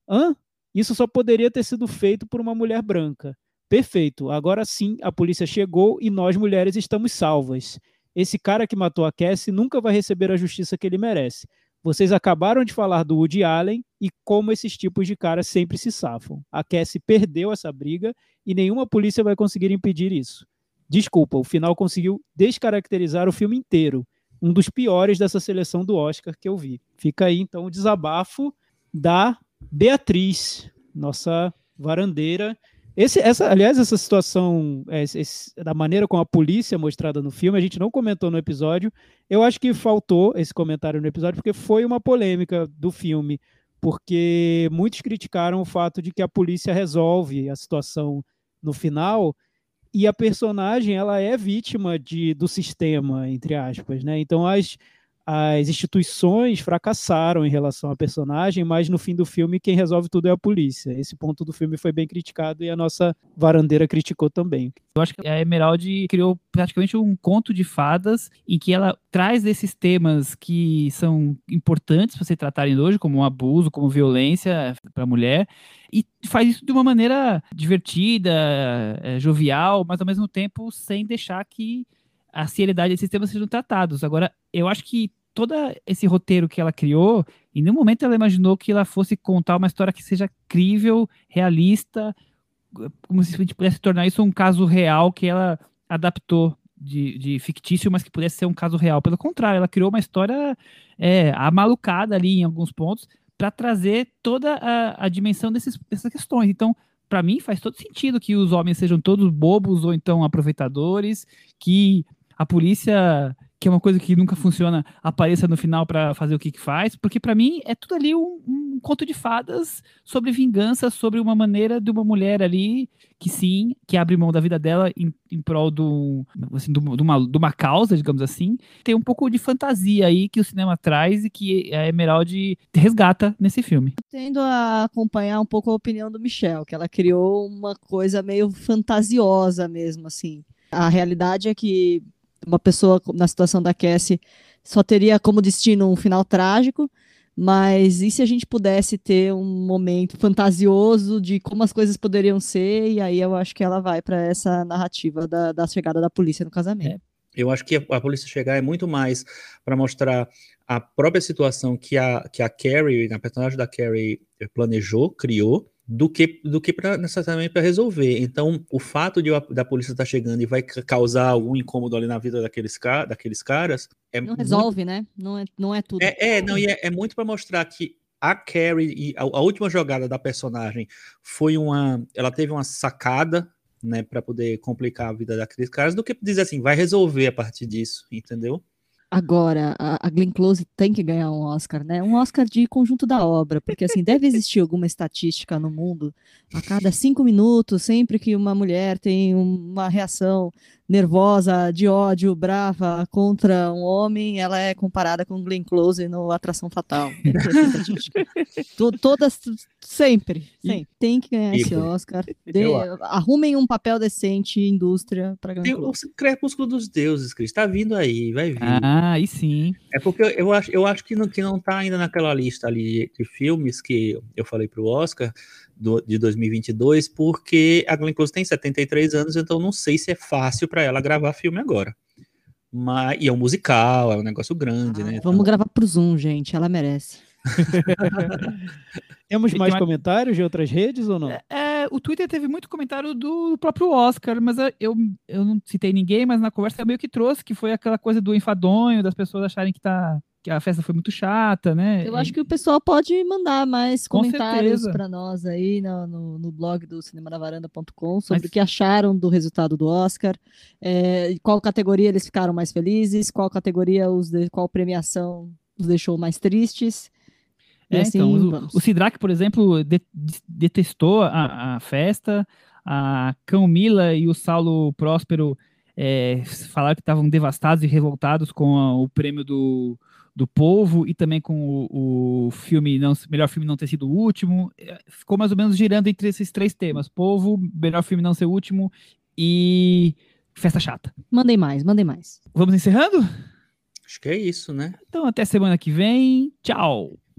Hã? Isso só poderia ter sido feito por uma mulher branca. Perfeito. Agora sim, a polícia chegou e nós mulheres estamos salvas. Esse cara que matou a Cassie nunca vai receber a justiça que ele merece. Vocês acabaram de falar do Woody Allen e como esses tipos de caras sempre se safam. A Cassie perdeu essa briga e nenhuma polícia vai conseguir impedir isso. Desculpa, o final conseguiu descaracterizar o filme inteiro. Um dos piores dessa seleção do Oscar que eu vi. Fica aí então o desabafo da Beatriz, nossa varandeira esse, essa, aliás, essa situação, é, esse, da maneira como a polícia é mostrada no filme, a gente não comentou no episódio. Eu acho que faltou esse comentário no episódio, porque foi uma polêmica do filme, porque muitos criticaram o fato de que a polícia resolve a situação no final e a personagem ela é vítima de, do sistema, entre aspas, né? Então as as instituições fracassaram em relação à personagem, mas no fim do filme quem resolve tudo é a polícia. Esse ponto do filme foi bem criticado e a nossa varandeira criticou também. Eu acho que a Emerald criou praticamente um conto de fadas em que ela traz esses temas que são importantes para se tratarem hoje, como um abuso, como violência para a mulher, e faz isso de uma maneira divertida, é, jovial, mas ao mesmo tempo sem deixar que a seriedade desses temas sejam tratados. Agora, eu acho que todo esse roteiro que ela criou, em nenhum momento ela imaginou que ela fosse contar uma história que seja crível, realista, como se a gente pudesse tornar isso um caso real que ela adaptou de, de fictício, mas que pudesse ser um caso real. Pelo contrário, ela criou uma história é, amalucada ali em alguns pontos para trazer toda a, a dimensão desses, dessas questões. Então, para mim, faz todo sentido que os homens sejam todos bobos ou então aproveitadores, que a polícia, que é uma coisa que nunca funciona, apareça no final para fazer o que, que faz, porque para mim é tudo ali um, um, conto de fadas sobre vingança, sobre uma maneira de uma mulher ali que sim, que abre mão da vida dela em, em prol do, assim, do, de, uma, de uma causa, digamos assim. Tem um pouco de fantasia aí que o cinema traz e que a Emerald resgata nesse filme. Tendo a acompanhar um pouco a opinião do Michel, que ela criou uma coisa meio fantasiosa mesmo, assim. A realidade é que uma pessoa na situação da Cassie só teria como destino um final trágico, mas e se a gente pudesse ter um momento fantasioso de como as coisas poderiam ser, e aí eu acho que ela vai para essa narrativa da, da, chegada da polícia no casamento. É. Eu acho que a, polícia chegar é muito mais para mostrar a própria situação que a, que a Carrie, a personagem da Carrie planejou, criou, do que, do que pra, necessariamente para resolver. Então, o fato de da polícia estar tá chegando e vai causar algum incômodo ali na vida daqueles, daqueles caras. É não resolve, né? Não é, não é tudo. É, é não, e é, é muito para mostrar que a Carrie e a, a, última jogada da personagem foi uma. Ela teve uma sacada, né, para poder complicar a vida daqueles caras, do que dizer assim, vai resolver a partir disso, entendeu? Agora, a, Glenn Close tem que ganhar um Oscar, né? Um Oscar de conjunto da obra, porque assim, deve existir alguma estatística no mundo, a cada cinco minutos, sempre que uma mulher tem uma reação nervosa, de ódio, brava contra um homem, ela é comparada com Glenn Close no Atração Fatal. Todas, sempre, sempre. Tem que ganhar esse Oscar. De, arrumem um papel decente indústria para Close. O Crepúsculo dos Deuses, Cris, tá vindo aí, vai vir. Ah, aí sim. É porque eu acho, eu acho que, não, que não tá ainda naquela lista ali de filmes que eu falei pro Oscar, do, de 2022, porque a Glenn Close tem 73 anos, então não sei se é fácil para ela gravar filme agora. Mas, e é um musical, é um negócio grande, ah, né? Vamos então... gravar pro Zoom, gente, ela merece. Temos mais comentários de outras redes ou não? É, É, o Twitter teve muito comentário do próprio Oscar, mas eu, eu não citei ninguém, mas na conversa eu meio que trouxe, que foi aquela coisa do enfadonho, das pessoas acharem que tá que a festa foi muito chata, né? Eu acho que o pessoal pode mandar mais Com comentários para nós aí no, no, no blog do cinemanavaranda.com sobre Mas- o que acharam do resultado do Oscar, é, qual categoria eles ficaram mais felizes, qual categoria os de- qual premiação os deixou mais tristes. É, assim, então, o, vamos. o Sidraque, por exemplo, de- de- detestou a, a festa, a Camila e o Saulo Próspero é, falaram que estavam devastados e revoltados com a- o prêmio do, do povo e também com o, o filme não, melhor filme não ter sido o último. É, Ficou mais ou menos girando entre esses três temas: povo, melhor filme não ser o último e festa chata. Mandem mais, mandem mais. Vamos encerrando? Acho que é isso, né? Então, até semana que vem.